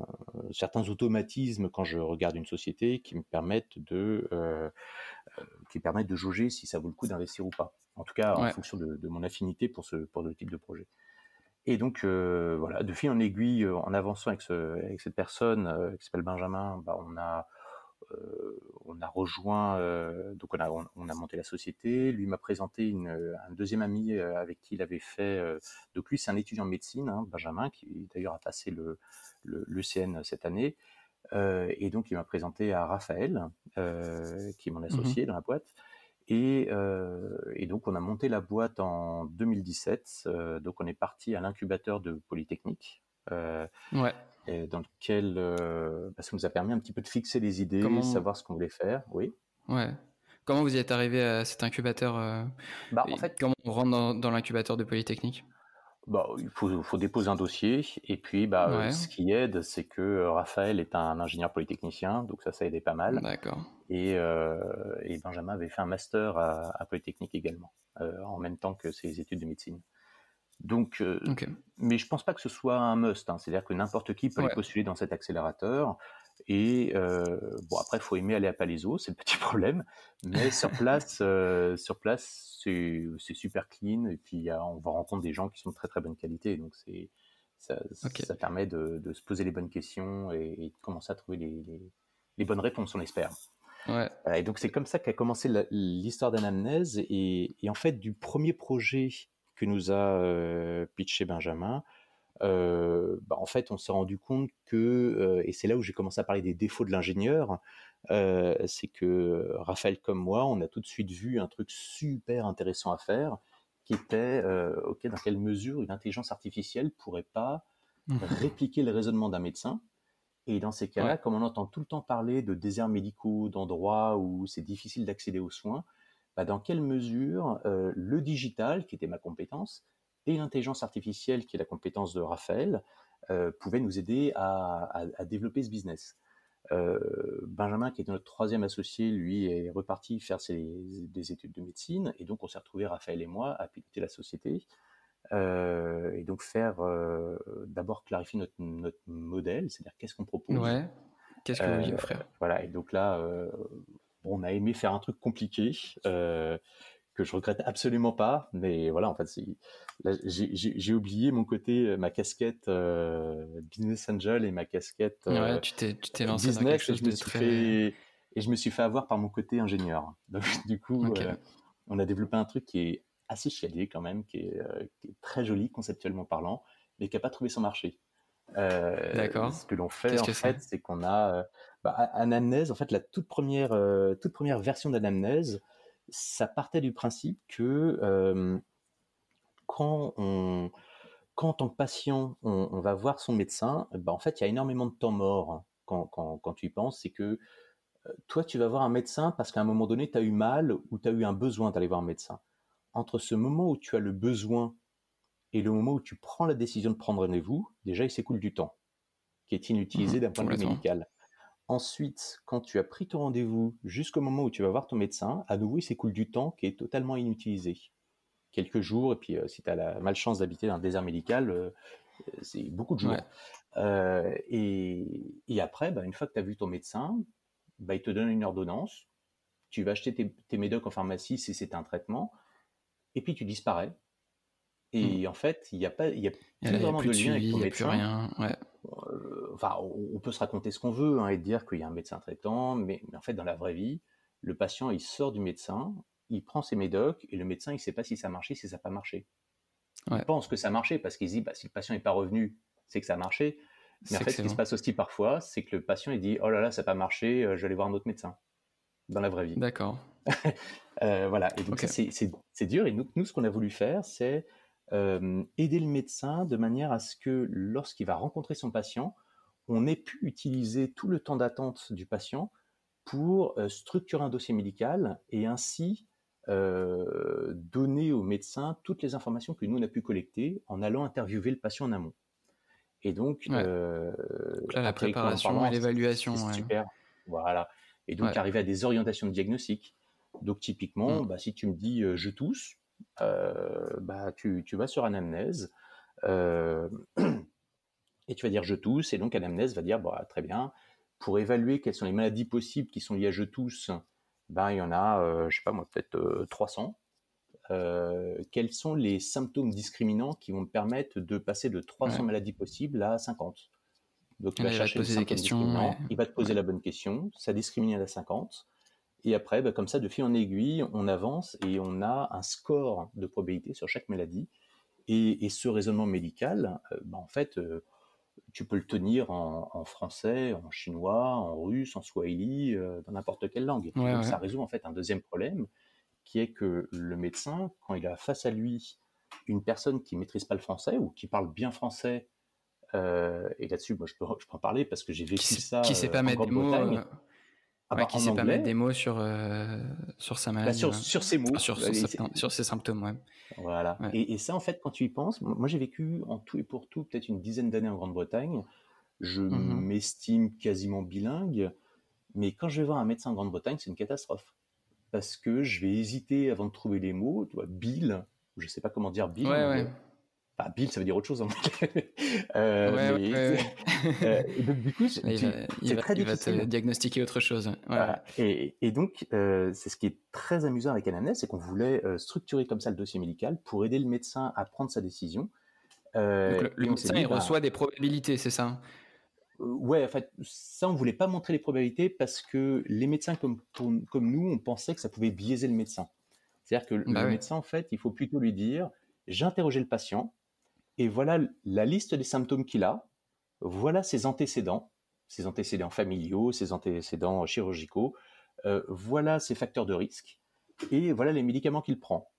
certains automatismes quand je regarde une société qui me permettent de, euh, euh, qui permettent de jauger si ça vaut le coup d'investir ou pas. En tout cas, en fonction de, mon affinité pour ce, pour le type de projet. Et donc, euh, voilà, de fil en aiguille, en avançant avec, ce, avec cette personne qui s'appelle Benjamin, bah, on a euh, on a rejoint, euh, donc on a, on, a, monté la société. Lui m'a présenté une, un deuxième ami euh, avec qui il avait fait. donc lui, c'est un étudiant en médecine, hein, Benjamin, qui d'ailleurs a passé le, l'ECN cette année. et donc il m'a présenté à Raphaël, qui est mon mmh associé dans la boîte. Et, et, donc on a monté la boîte en 2017. donc on est parti à l'incubateur de Polytechnique. ouais dans lequel euh, bah, ça nous a permis un petit peu de fixer les idées, de savoir ce qu'on voulait faire. Oui. Ouais. Comment vous y êtes arrivé à cet incubateur euh, bah, en fait, Comment on rentre dans, l'incubateur de Polytechnique? Bah, il faut, faut, déposer un dossier et puis bah, euh, ce qui aide, c'est que Raphaël est un ingénieur polytechnicien, donc ça, ça aidait pas mal. D'accord. Et, et, Benjamin avait fait un master à, à Polytechnique également, en même temps que ses études de médecine. Donc, euh, mais je pense pas que ce soit un must. Hein. C'est-à-dire que n'importe qui peut aller postuler dans cet accélérateur. Et euh, bon, après, il faut aimer aller à Palaiso, c'est le petit problème. Mais sur place, euh, sur place, c'est super clean. Et puis, on va rencontrer des gens qui sont de très très bonne qualité. Donc, c'est ça, ça, permet de, de, se poser les bonnes questions et, de commencer à trouver les, les, bonnes réponses, on espère. Ouais. Et donc, c'est comme ça qu'a commencé l'histoire d'anamnèse. Et, et en fait, du premier projet que nous a pitché Benjamin, bah, en fait, on s'est rendu compte que, et c'est là où j'ai commencé à parler des défauts de l'ingénieur, c'est que Raphaël comme moi, on a tout de suite vu un truc super intéressant à faire, qui était, ok, dans quelle mesure une intelligence artificielle pourrait pas mmh. répliquer le raisonnement d'un médecin. Et dans ces cas-là, comme on entend tout le temps parler de déserts médicaux, d'endroits où c'est difficile d'accéder aux soins, bah, dans quelle mesure euh, le digital, qui était ma compétence, et l'intelligence artificielle, qui est la compétence de Raphaël, euh, pouvaient nous aider à, développer ce business? Euh, Benjamin, qui est notre troisième associé, lui est reparti faire des études de médecine, et donc on s'est retrouvés, Raphaël et moi, à piloter la société. et donc faire d'abord clarifier notre, notre modèle, c'est-à-dire qu'est-ce qu'on propose? Ouais. Qu'est-ce que vous voulez offrir? Voilà, et donc là, on a aimé faire un truc compliqué euh, que je regrette absolument pas, mais voilà, en fait, j'ai oublié mon côté, euh, ma casquette euh, business angel et ma casquette ouais, tu t'es lancé business, dans quelque chose et je, me suis fait, et je me suis fait avoir par mon côté ingénieur. Donc, du coup, on a développé un truc qui est assez chialé quand même, qui est, qui est très joli conceptuellement parlant, mais qui n'a pas trouvé son marché. D'accord. Ce que l'on fait, en fait, c'est qu'on a bah, Anamnèse, en fait, la toute première, euh, toute première version d'Anamnèse, ça partait du principe que euh, quand, on, quand, en tant que patient, on, va voir son médecin, bah, en fait, il y a énormément de temps mort quand, quand, quand tu y penses. C'est que euh, toi, tu vas voir un médecin parce qu'à un moment donné, tu as eu mal ou tu as eu un besoin d'aller voir un médecin. Entre ce moment où tu as le besoin et le moment où tu prends la décision de prendre rendez-vous, déjà, il s'écoule du temps qui est inutilisé mmh d'un point de vue médical. Ensuite, quand tu as pris ton rendez-vous jusqu'au moment où tu vas voir ton médecin, à nouveau, il s'écoule du temps qui est totalement inutilisé. Quelques jours, et puis euh, si tu as la malchance d'habiter dans un désert médical, euh, c'est beaucoup de jours. Euh, et, après, bah, une fois que tu as vu ton médecin, bah, il te donne une ordonnance, tu vas acheter tes, médocs en pharmacie si c'est un traitement, et puis tu disparais. Et mmh. en fait, il n'y a pas, il y a plus vraiment de, lien avec ton médecin. Plus rien. Ouais enfin, on peut se raconter ce qu'on veut hein, et dire qu'il y a un médecin traitant, mais, en fait, dans la vraie vie, le patient, il sort du médecin, il prend ses médocs et le médecin, il ne sait pas si ça a marché, si ça n'a pas marché. Il pense que ça a marché parce qu'il dit, bah, si le patient n'est pas revenu, c'est que ça a marché. Mais en fait, ce qui se passe aussi parfois, c'est que le patient, il dit, oh là là, ça n'a pas marché, euh, je vais aller voir un autre médecin. Dans la vraie vie. D'accord. voilà, et donc c'est dur. Et nous, nous ce qu'on a voulu faire, c'est aider le médecin de manière à ce que lorsqu'il va rencontrer son patient, on ait pu utiliser tout le temps d'attente du patient pour structurer un dossier médical et ainsi donner au médecin toutes les informations que nous on a pu collecter en allant interviewer le patient en amont. Et donc, la préparation et l'évaluation. C'est super. Voilà. Et donc, arriver à des orientations de diagnostic. Donc, typiquement, mmh. bah, si tu me dis je tousse, bah, tu, tu, vas sur anamnèse et tu vas dire je tousse. Et donc, anamnèse va dire bah, très bien, pour évaluer quelles sont les maladies possibles qui sont liées à je tousse, ben, il y en a, je sais pas moi, peut-être 300. quels sont les symptômes discriminants qui vont me permettre de passer de 300 maladies possibles à 50 Donc, il va, chercher poser des questions. Il va te poser la bonne question, ça discrimine à 50. Et après, bah, comme ça, de fil en aiguille, on avance et on a un score de probabilité sur chaque maladie. Et, ce raisonnement médical, euh, bah, en fait, euh, tu peux le tenir en, français, en chinois, en russe, en swahili, euh, dans n'importe quelle langue. Donc, ça résout en fait un deuxième problème, qui est que le médecin, quand il a face à lui une personne qui maîtrise pas le français ou qui parle bien français, et là-dessus, moi, je peux, je peux en parler parce que j'ai vécu ça. Qui sait pas mettre des mots ah bah, qui sait pas mettre des mots sur, euh, sur sa bah, maladie. sur, sur, ses mots. sur, sur, ses symptômes, ouais. Voilà. Et, et, ça, en fait, quand tu y penses, moi j'ai vécu en tout et pour tout peut-être une dizaine d'années en Grande-Bretagne. Je mmh m'estime quasiment bilingue, mais quand je vais voir un médecin en Grande-Bretagne, c'est une catastrophe. Parce que je vais hésiter avant de trouver les mots. Tu vois, Bill, je sais pas comment dire Bill. Ouais, ouais. Bah, Bill, ça veut dire autre chose en euh, ouais, donc, du coup, c'est très il va te diagnostiquer autre chose. Et, et, donc, euh, c'est ce qui est très amusant avec Anamnèse, c'est qu'on voulait euh, structurer comme ça le dossier médical pour aider le médecin à prendre sa décision. Euh, donc, le, médecin, il bah reçoit des probabilités, c'est ça Ouais, en fait, ça, on voulait pas montrer les probabilités parce que les médecins comme, comme nous, on pensait que ça pouvait biaiser le médecin. C'est-à-dire que bah le médecin, en fait, il faut plutôt lui dire, j'ai interrogé le patient, et voilà la liste des symptômes qu'il a, voilà ses antécédents, ses antécédents familiaux, ses antécédents chirurgicaux, euh, voilà ses facteurs de risque, et voilà les médicaments qu'il prend.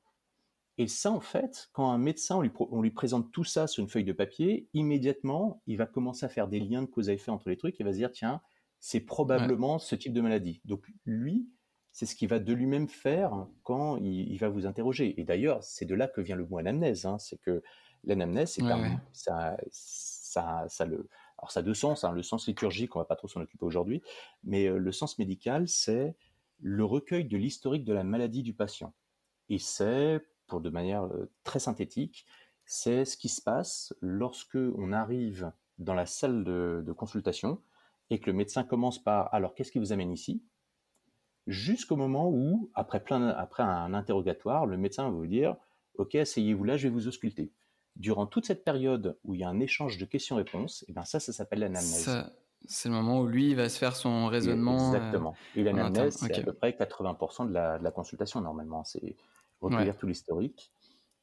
Et ça, en fait, quand un médecin, on lui, on lui, présente tout ça sur une feuille de papier, immédiatement, il va commencer à faire des liens de cause à effet entre les trucs, et va se dire, tiens, c'est probablement ce type de maladie. Donc lui, c'est ce qu'il va de lui-même faire quand il, va vous interroger. Et d'ailleurs, c'est de là que vient le mot anamnèse. Hein, c'est que L'anamnèse, c'est ça, ça, ça, le, alors ça a deux sens. Hein. le sens liturgique, on va pas trop s'en occuper aujourd'hui, mais euh, le sens médical, c'est le recueil de l'historique de la maladie du patient. Et c'est, pour de manière euh, très synthétique, c'est ce qui se passe lorsque on arrive dans la salle de, de consultation et que le médecin commence par alors qu'est-ce qui vous amène ici? Jusqu'au moment où après plein après un interrogatoire le médecin va vous dire ok asseyez-vous là je vais vous ausculter durant toute cette période où il y a un échange de questions-réponses, et eh ben ça, ça s'appelle l'anamnèse. C'est le moment où lui il va se faire son raisonnement. Euh, exactement. Et l'anamnèse, c'est à peu près 80% de la, de la, consultation normalement. C'est recueillir tout l'historique.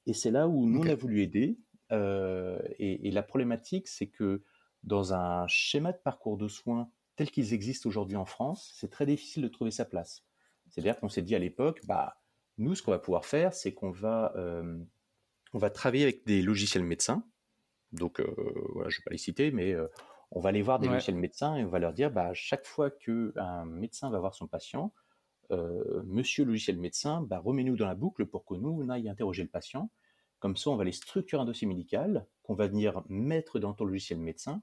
Et c'est là où nous, on a voulu aider. Euh, et, la problématique, c'est que dans un schéma de parcours de soins tel qu'ils existent aujourd'hui en France, c'est très difficile de trouver sa place. C'est-à-dire qu'on s'est dit à l'époque, bah, nous, ce qu'on va pouvoir faire, c'est qu'on va euh, on va travailler avec des logiciels médecins. Donc, euh, voilà, je ne vais pas les citer, mais euh, on va aller voir des logiciels médecins et on va leur dire, bah, chaque fois qu'un médecin va voir son patient, euh, monsieur logiciel médecin, bah, remets-nous dans la boucle pour que nous, on aille interroger le patient. Comme ça, on va aller structurer un dossier médical qu'on va venir mettre dans ton logiciel médecin.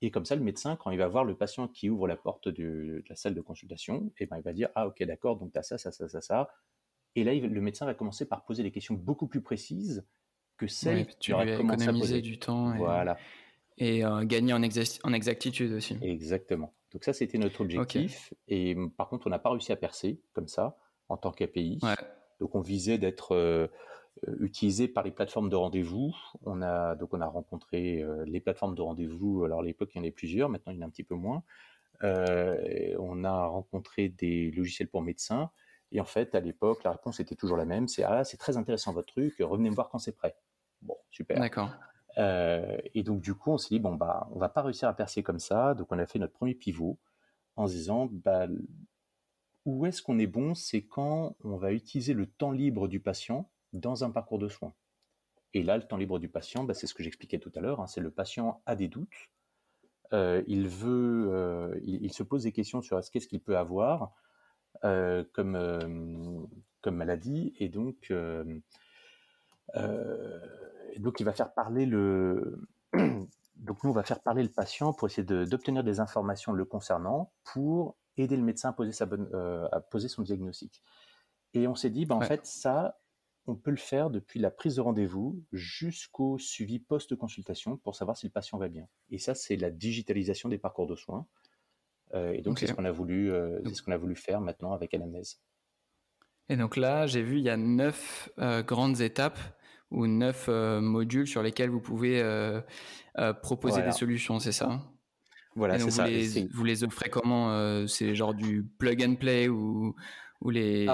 Et comme ça, le médecin, quand il va voir le patient qui ouvre la porte de, la salle de consultation, et eh ben, il va dire Ah, ok, d'accord, donc tu as ça, ça, ça, ça, ça. Et là, le médecin va commencer par poser des questions beaucoup plus précises que celle que tu aurais économiser du temps et, voilà. et euh, gagner en, en, exactitude aussi. Exactement. Donc ça, c'était notre objectif. Et mm, par contre, on n'a pas réussi à percer comme ça en tant qu'API. Donc on visait d'être euh, euh, utilisé par les plateformes de rendez-vous. On a donc on a rencontré les plateformes de rendez-vous. Alors à l'époque, il y en avait plusieurs. Maintenant, il y en a un petit peu moins. on a rencontré des logiciels pour médecins. Et en fait, à l'époque, la réponse était toujours la même. C'est ah, c'est très intéressant votre truc. Revenez me voir quand c'est prêt. Bon, super. D'accord. Euh, et donc du coup, on s'est dit bon bah, on va pas réussir à percer comme ça. Donc on a fait notre premier pivot en se disant bah, où est-ce qu'on est bon? C'est quand on va utiliser le temps libre du patient dans un parcours de soins. Et là, le temps libre du patient, bah, c'est ce que j'expliquais tout à l'heure, hein, c'est le patient a des doutes, euh, il veut, euh, il, se pose des questions sur qu'est-ce qu'il peut avoir comme, comme maladie, et donc, donc il va faire parler le, donc nous on va faire parler le patient pour essayer d'obtenir des informations le concernant pour aider le médecin à poser, sa bonne, à poser son diagnostic. Et on s'est dit, bah, en fait, ça, on peut le faire depuis la prise de rendez-vous jusqu'au suivi post-consultation pour savoir si le patient va bien. Et ça, c'est la digitalisation des parcours de soins. Euh, et donc, c'est ce qu'on a voulu, euh, ce qu'on a voulu faire maintenant avec Anamnèse. Et donc là, j'ai vu, il y a neuf euh, grandes étapes ou neuf modules sur lesquels vous pouvez proposer des solutions, c'est ça? Voilà, c'est ça. vous les offrez comment C'est genre du plug and play ou les,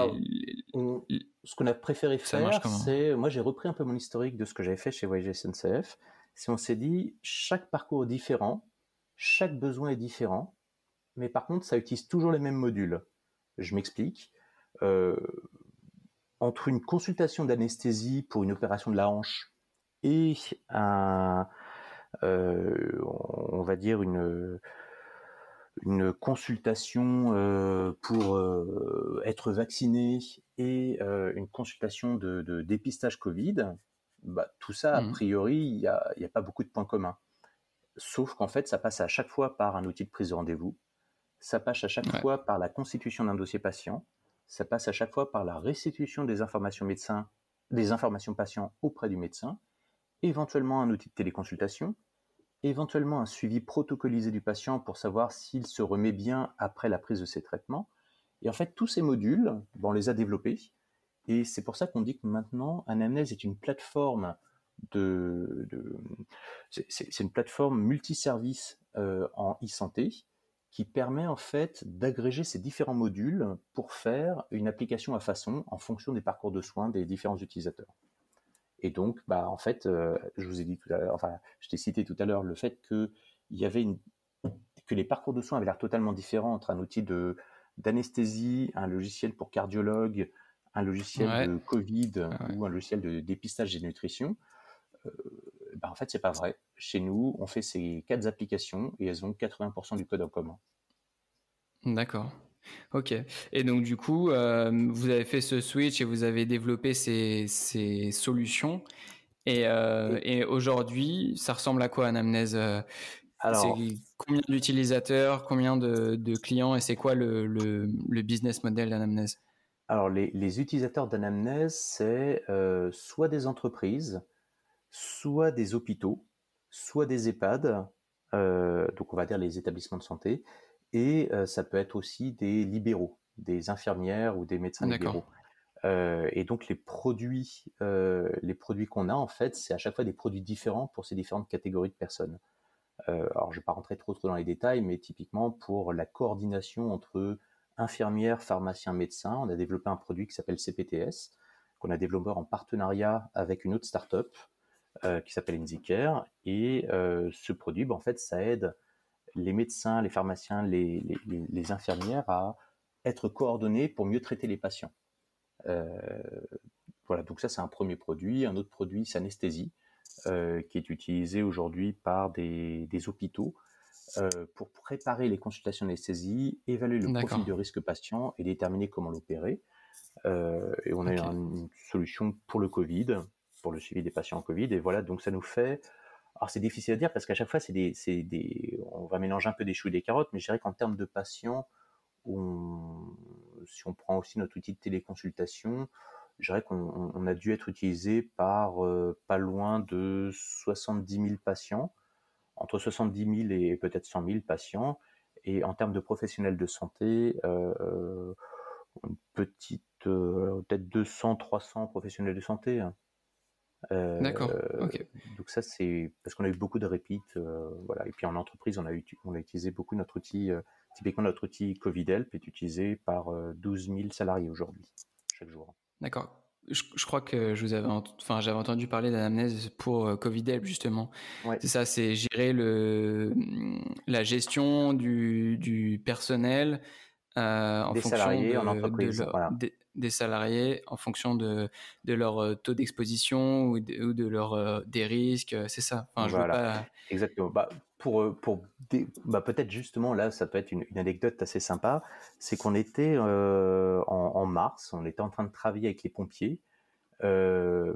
ce qu'on a préféré faire, c'est moi j'ai repris un peu mon historique de ce que j'avais fait chez YG SNCF. Si on s'est dit chaque parcours est différent, chaque besoin est différent, mais par contre ça utilise toujours les mêmes modules. Je m'explique. Euh, entre une consultation d'anesthésie pour une opération de la hanche et un, euh, on va dire une une consultation euh, pour euh, être vacciné et euh, une consultation de, dépistage Covid, bah, tout ça, a mmh. priori, il n'y a, a, pas beaucoup de points communs. Sauf qu'en fait, ça passe à chaque fois par un outil de prise de rendez-vous, ça passe à chaque fois par la constitution d'un dossier patient, ça passe à chaque fois par la restitution des informations médecins, des informations patients auprès du médecin, éventuellement un outil de téléconsultation, éventuellement un suivi protocolisé du patient pour savoir s'il se remet bien après la prise de ses traitements. Et en fait, tous ces modules, on les a développés. Et c'est pour ça qu'on dit que maintenant, Anamnèse est une plateforme de, c'est une plateforme multiservice euh, en e-santé qui permet en fait d'agréger ces différents modules pour faire une application à façon en fonction des parcours de soins des différents utilisateurs. Et donc, bah, en fait, euh, je vous ai dit tout à l'heure, enfin, je t'ai cité tout à l'heure le fait que il y avait une, que les parcours de soins avaient l'air totalement différents entre un outil de d'anesthésie, un logiciel pour cardiologue, un logiciel de Covid ou un logiciel de dépistage des nutritions. Euh, bah, en fait, c'est pas vrai. Chez nous, on fait ces quatre applications et elles ont 80% du code en commun. D'accord. Ok. Et donc du coup, euh, vous avez fait ce switch et vous avez développé ces, solutions. Euh, et, aujourd'hui, ça ressemble à quoi Anamnèse euh, Alors, combien d'utilisateurs, combien de, clients et c'est quoi le, business model d'Anamnèse? Alors les, les utilisateurs d'Anamnèse, c'est soit des entreprises, soit des hôpitaux, soit des EHPAD, donc on va dire les établissements de santé, et ça peut être aussi des libéraux, des infirmières ou des médecins libéraux. et donc les produits, les produits qu'on a en fait, c'est à chaque fois des produits différents pour ces différentes catégories de personnes. alors je ne vais pas rentrer trop trop dans les détails, mais typiquement pour la coordination entre infirmières, pharmaciens, médecins, on a développé un produit qui s'appelle CPTS, qu'on a développé en partenariat avec une autre startup euh, qui s'appelle InziCare. Et ce produit, ben, en fait, ça aide les médecins, les pharmaciens, les, infirmières à être coordonnés pour mieux traiter les patients. Euh, voilà, donc ça c'est un premier produit. Un autre produit, c'est anesthésie, euh, qui est utilisé aujourd'hui par des, hôpitaux euh, pour préparer les consultations d'anesthésie, évaluer le profil de risque patient et déterminer comment l'opérer. et on a une solution pour le Covid, pour le suivi des patients en Covid. Et voilà, donc ça nous fait alors c'est difficile à dire parce qu'à chaque fois, c'est des, des, on va mélanger un peu des choux et des carottes, mais je dirais qu'en termes de patients, si on prend aussi notre outil de téléconsultation, je dirais qu'on a dû être utilisé par euh, pas loin de 70 000 patients, entre 70 000 et peut-être 100 000 patients. Et en termes de professionnels de santé, euh, petite, euh, peut-être 200, 300 professionnels de santé. Hein. D'accord. Euh, donc ça c'est parce qu'on a eu beaucoup de repeats, euh, voilà. Et puis en entreprise, on a, on a utilisé beaucoup notre outil. Euh, typiquement, notre outil Covid Help est utilisé par 12 000 salariés aujourd'hui, chaque jour. D'accord. Je, crois que je vous avais, enfin, j'avais entendu parler d'anamnèse pour Covid Help justement. C'est ça, c'est gérer le, la gestion du, du personnel en des fonction salariés de, en entreprise. voilà. des, des salariés, en fonction de, de leur taux d'exposition ou de, ou de leur, des risques. C'est ça. Enfin, je Voilà, veux pas. exactement. Bah, pour, pour dé- bah, peut-être justement là, ça peut être une, une anecdote assez sympa. C'est qu'on était euh, en, en mars, on était en train de travailler avec les pompiers euh,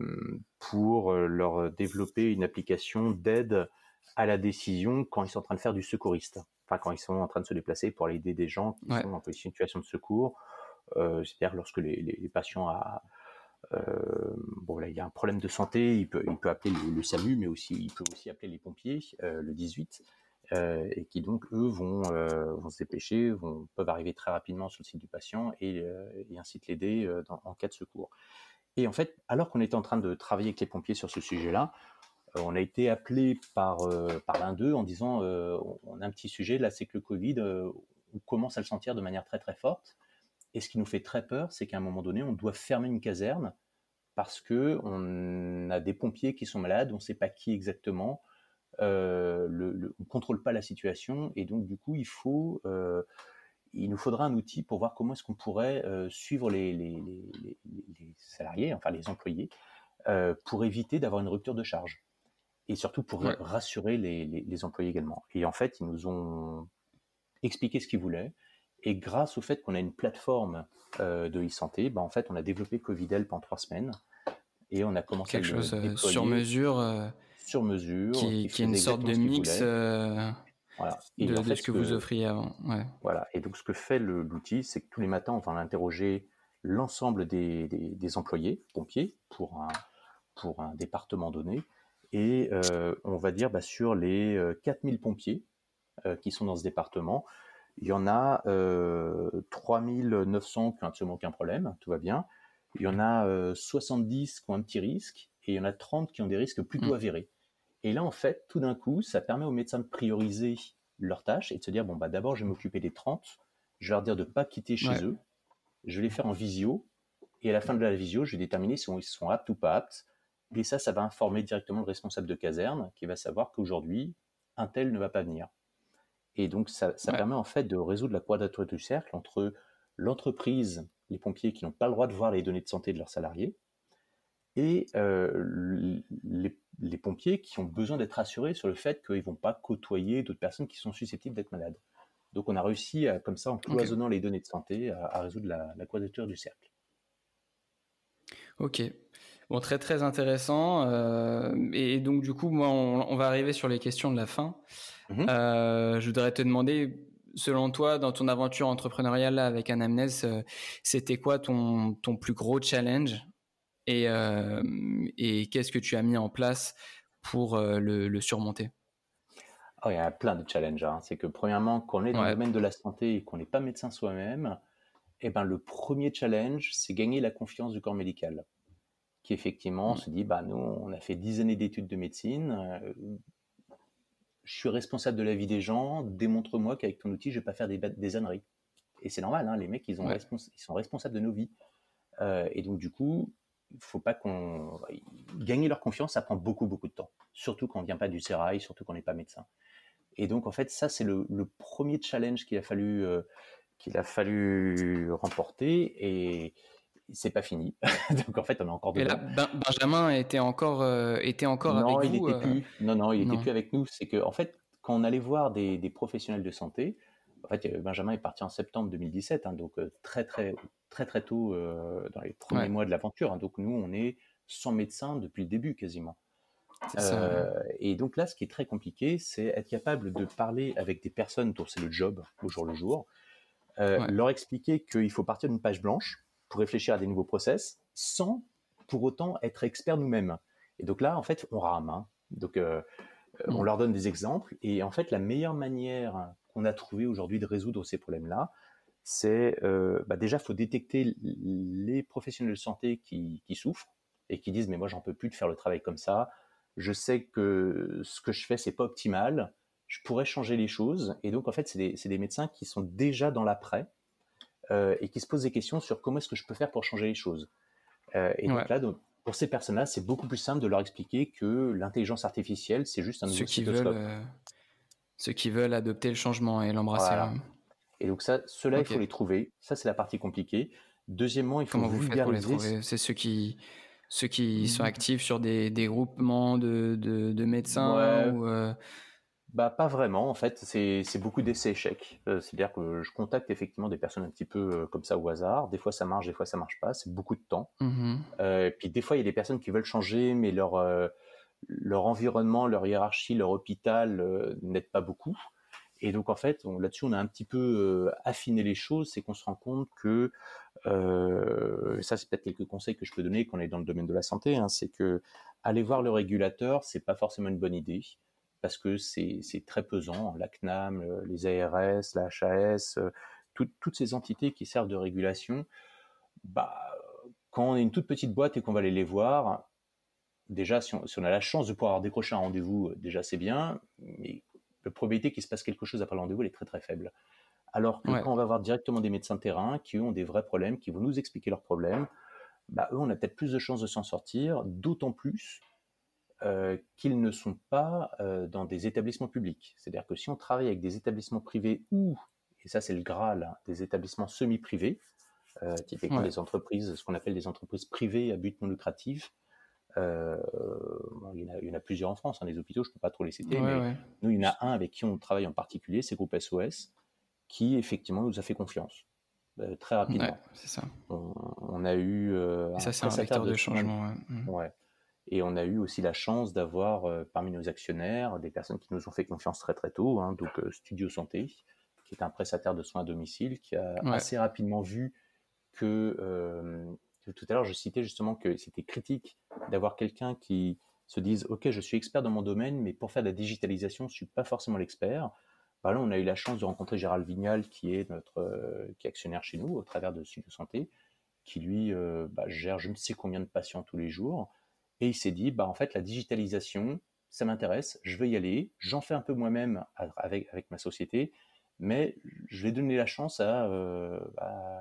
pour leur développer une application d'aide à la décision quand ils sont en train de faire du secouriste. Enfin, quand ils sont en train de se déplacer pour aller aider des gens qui Ouais. sont en situation de secours. Euh, C'est-à-dire lorsque les, patients a, euh, a un problème de santé, il peut, appeler le, SAMU, mais aussi, il peut aussi appeler les pompiers, euh, le 18, euh, et qui donc, eux, vont, se dépêcher, peuvent arriver très rapidement sur le site du patient et, et ainsi de l'aider en cas de secours. Et en fait, alors qu'on était en train de travailler avec les pompiers sur ce sujet-là, on a été appelé par, l'un d'eux en disant on a un petit sujet, là, c'est que le Covid, on commence à le sentir de manière très très forte. Et ce qui nous fait très peur, c'est qu'à un moment donné, on doit fermer une caserne parce que on a des pompiers qui sont malades, on ne sait pas qui exactement, euh, le, le- on ne contrôle pas la situation, et donc du coup, il faut, euh, il nous faudra un outil pour voir comment est-ce qu'on pourrait euh, suivre les, les- les- les- les salariés, enfin les employés, pour éviter d'avoir une rupture de charge, et surtout pour Ouais. rassurer les employés également. Et en fait, ils nous ont expliqué ce qu'ils voulaient. Et grâce au fait qu'on a une plateforme euh, de e-santé, bah, en fait, on a développé Covidel pendant trois semaines et on a commencé Quelque à chose euh, déployer sur mesure euh, sur mesure, qui, qui est une sorte de mix voulaient. euh, Voilà. Et de, en de fait, ce que vous offriez avant. Ouais. voilà. Et donc, ce que fait l'outil, c'est que tous les matins, on va interroger l'ensemble des, des- des employés, pompiers, pour un, pour un département donné. Et on va dire, bah, sur les euh, 4000 pompiers qui sont dans ce département, il y en a euh, 3900 qui n'ont absolument aucun problème, tout va bien. Il y en a euh, 70 qui ont un petit risque, et il y en a 30 qui ont des risques plutôt Mm. avérés. Et là, en fait, tout d'un coup, ça permet aux médecins de prioriser leurs tâches et de se dire, bon, bah, d'abord, je vais m'occuper des 30, je vais leur dire de ne pas quitter chez Ouais. eux, je vais les faire en visio, et à la fin de la visio, je vais déterminer si ils sont aptes ou pas aptes. Et ça, ça va informer directement le responsable de caserne qui va savoir qu'aujourd'hui, un tel ne va pas venir. Et donc, ça, ça Ouais. permet en fait de résoudre la quadrature du cercle entre l'entreprise, les pompiers qui n'ont pas le droit de voir les données de santé de leurs salariés, et euh, les, les pompiers qui ont besoin d'être rassurés sur le fait qu'ils ne vont pas côtoyer d'autres personnes qui sont susceptibles d'être malades. Donc, on a réussi, à, comme ça, en cloisonnant les données de santé, à, à résoudre la, la quadrature du cercle. Ok. Bon, très très intéressant. euh, et donc du coup, moi, on, on va arriver sur les questions de la fin. Mhm. Euh, je voudrais te demander, selon toi, dans ton aventure entrepreneuriale avec Anamnèse, euh, c'était quoi ton, ton plus gros challenge et, euh, et qu'est-ce que tu as mis en place pour euh, le, le surmonter? Ah, il y a plein de challenges. hein. C'est que premièrement, quand on est dans Ouais. le domaine de la santé et qu'on n'est pas médecin soi-même, eh ben, le premier challenge, c'est gagner la confiance du corps médical. Qui effectivement Mm. se dit, bah, nous, on a fait 10 années d'études de médecine, euh, je suis responsable de la vie des gens, démontre-moi qu'avec ton outil, je vais pas faire des, des âneries. Et c'est normal, hein, les mecs, ils, ont Ouais. respons- ils sont responsables de nos vies. Euh, et donc, du coup, il faut pas qu'on. Gagner leur confiance, ça prend beaucoup, beaucoup de temps. Surtout quand on vient pas du sérail, surtout quand on n'est pas médecin. Et donc, en fait, ça, c'est le, le premier challenge qu'il a fallu, euh, qu'il a fallu remporter. Et c'est pas fini. donc, en fait, on est encore Et dedans. là, Ben- Benjamin était encore, euh, était encore non, avec il vous était euh, plus. Non, non, il était non. plus avec nous. C'est que, en fait, quand on allait voir des, des professionnels de santé, en fait, euh, Benjamin est parti en septembre 2017, hein, donc euh, très, très, très, très tôt euh, dans les premiers Ouais. mois de l'aventure. hein. donc, nous, on est sans médecin depuis le début quasiment. Ça, et donc là, ce qui est très compliqué, c'est être capable de parler avec des personnes dont c'est le job au jour le jour, Ouais. leur expliquer qu'il faut partir d'une page blanche pour réfléchir à des nouveaux process, sans pour autant être expert nous-mêmes. Et donc là, en fait, on rame. hein. Donc, euh, euh, on Mm. leur donne des exemples. Et en fait, la meilleure manière qu'on a trouvé aujourd'hui de résoudre ces problèmes-là, c'est euh, bah déjà, il faut détecter les professionnels de santé qui, qui souffrent et qui disent mais moi j'en peux plus de faire le travail comme ça. Je sais que ce que je fais c'est pas optimal. Je pourrais changer les choses. Et donc en fait c'est des, c'est des médecins qui sont déjà dans l'après euh, et qui se posent des questions sur comment est-ce que je peux faire pour changer les choses. Euh, et donc là donc, pour ces personnes-là c'est beaucoup plus simple de leur expliquer que l'intelligence artificielle c'est juste un nouveau ceux qui veulent, euh, ceux qui veulent adopter le changement et l'embrasser. Voilà. Et donc ça, ceux-là, il faut les trouver. Ça, c'est la partie compliquée. Deuxièmement, il faut Comment vous faites pour les trouver? C'est ceux qui, ceux qui sont mmh. actifs sur des, des groupements de, de, de médecins ou, bah, pas vraiment, en fait, c'est beaucoup d'essais-échecs. Euh, c'est-à-dire que je contacte effectivement des personnes un petit peu euh, comme ça au hasard. Des fois ça marche, des fois ça marche pas. C'est beaucoup de temps. Mmh euh, puis des fois il y a des personnes qui veulent changer, mais leur, leur environnement, leur hiérarchie, leur hôpital n'aide pas beaucoup. Et donc en fait, là-dessus, on a un petit peu affiné les choses. C'est qu'on se rend compte que ça, c'est peut-être quelques conseils que je peux donner quand on est dans le domaine de la santé. Hein, c'est que aller voir le régulateur, c'est pas forcément une bonne idée parce que c'est très pesant. La CNAM, les ARS, la HAS, euh, toutes ces entités qui servent de régulation, bah, quand on est une toute petite boîte et qu'on va aller les voir, déjà, si on, a la chance de pouvoir décrocher un rendez-vous, euh, déjà c'est bien, mais la probabilité qu'il se passe quelque chose après le rendez-vous, elle est très très faible. Alors que quand on va voir directement des médecins de terrain qui ont des vrais problèmes, qui vont nous expliquer leurs problèmes, bah, eux, on a peut-être plus de chances de s'en sortir, d'autant plus euh, qu'ils ne sont pas euh, dans des établissements publics. C'est-à-dire que si on travaille avec des établissements privés ou, et ça c'est le Graal, hein, des établissements semi-privés, euh, typiquement des entreprises, ce qu'on appelle des entreprises privées à but non lucratif, il, y en a, plusieurs en France, hein, les hôpitaux, je ne peux pas trop les citer, mais nous, il y en a un avec qui on travaille en particulier, c'est Groupe SOS, qui effectivement nous a fait confiance. très rapidement. c'est ça. On, a eu. et ça, c'est un vecteur de, changement. ouais. Et on a eu aussi la chance d'avoir euh, parmi nos actionnaires des personnes qui nous ont fait confiance très très tôt, hein, donc euh, Studio Santé, qui est un prestataire de soins à domicile, qui a assez rapidement vu que, euh, tout à l'heure je citais justement que c'était critique d'avoir quelqu'un qui se dise ok je suis expert dans mon domaine, mais pour faire de la digitalisation je suis pas forcément l'expert. Bah là, on a eu la chance de rencontrer Gérald Vignal, qui est notre qui est actionnaire chez nous au travers de Studio Santé, qui lui bah, gère je ne sais combien de patients tous les jours et il s'est dit, bah, en fait, la digitalisation, ça m'intéresse, je vais y aller, j'en fais un peu moi-même avec, avec ma société, mais je vais donner la chance à, euh,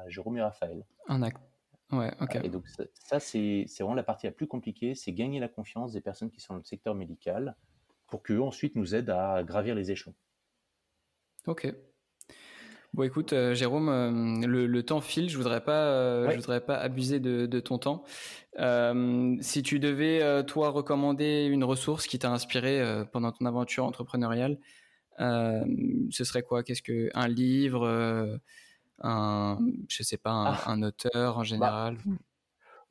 Jérôme et Raphaël. Un acte. Ouais, ok. Et donc ça, c'est vraiment la partie la plus compliquée, c'est gagner la confiance des personnes qui sont dans le secteur médical pour qu'eux ensuite nous aident à gravir les échelons. Ok. Bon, écoute, euh, Jérôme, euh, le, temps file. Je voudrais pas, euh, je voudrais pas abuser de, ton temps. si tu devais, toi, recommander une ressource qui t'a inspiré pendant ton aventure entrepreneuriale, ce serait quoi? Qu'est-ce que un livre, un, je sais pas, un, ah. auteur en bah, général?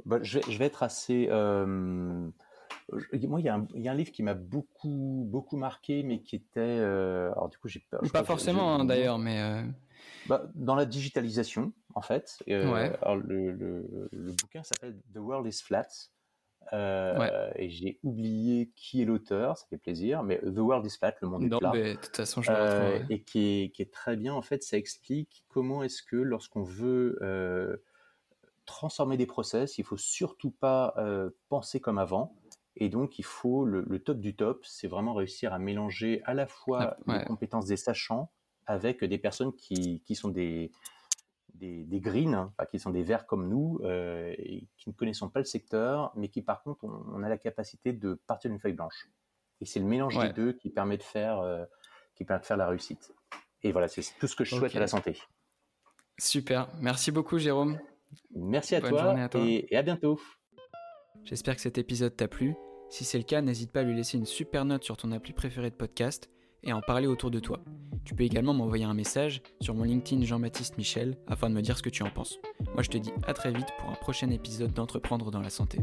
bah, je, vais, être assez moi, il y, a un, livre qui m'a beaucoup, beaucoup marqué, mais qui était. alors, du coup, j'ai Pas forcément, hein, d'ailleurs, mais. Bah, dans la digitalisation, en fait. Euh, alors le, le, bouquin s'appelle The World is Flat. Euh, et j'ai oublié qui est l'auteur, ça fait plaisir, mais The World is Flat, le monde est plat. de toute façon, je euh, Et qui est, qui est, très bien, en fait, ça explique comment est-ce que lorsqu'on veut transformer des process, il faut surtout pas penser comme avant. Et donc, il faut le, top du top, c'est vraiment réussir à mélanger à la fois ah, les compétences des sachants avec des personnes qui, qui sont des, des, des greens, hein, qui sont des verts comme nous, euh, et qui ne connaissent pas le secteur, mais qui par contre, on, a la capacité de partir d'une feuille blanche. Et c'est le mélange des deux qui permet de faire, euh, qui permet de faire la réussite. Et voilà, c'est tout ce que je souhaite à la santé. Super, merci beaucoup Jérôme. Merci à, toi, à toi, Et, et à bientôt. J'espère que cet épisode t'a plu. Si c'est le cas, n'hésite pas à lui laisser une super note sur ton appli préféré de podcast et en parler autour de toi. Tu peux également m'envoyer un message sur mon LinkedIn Jean-Baptiste Michel afin de me dire ce que tu en penses. Moi je te dis à très vite pour un prochain épisode d'Entreprendre dans la santé.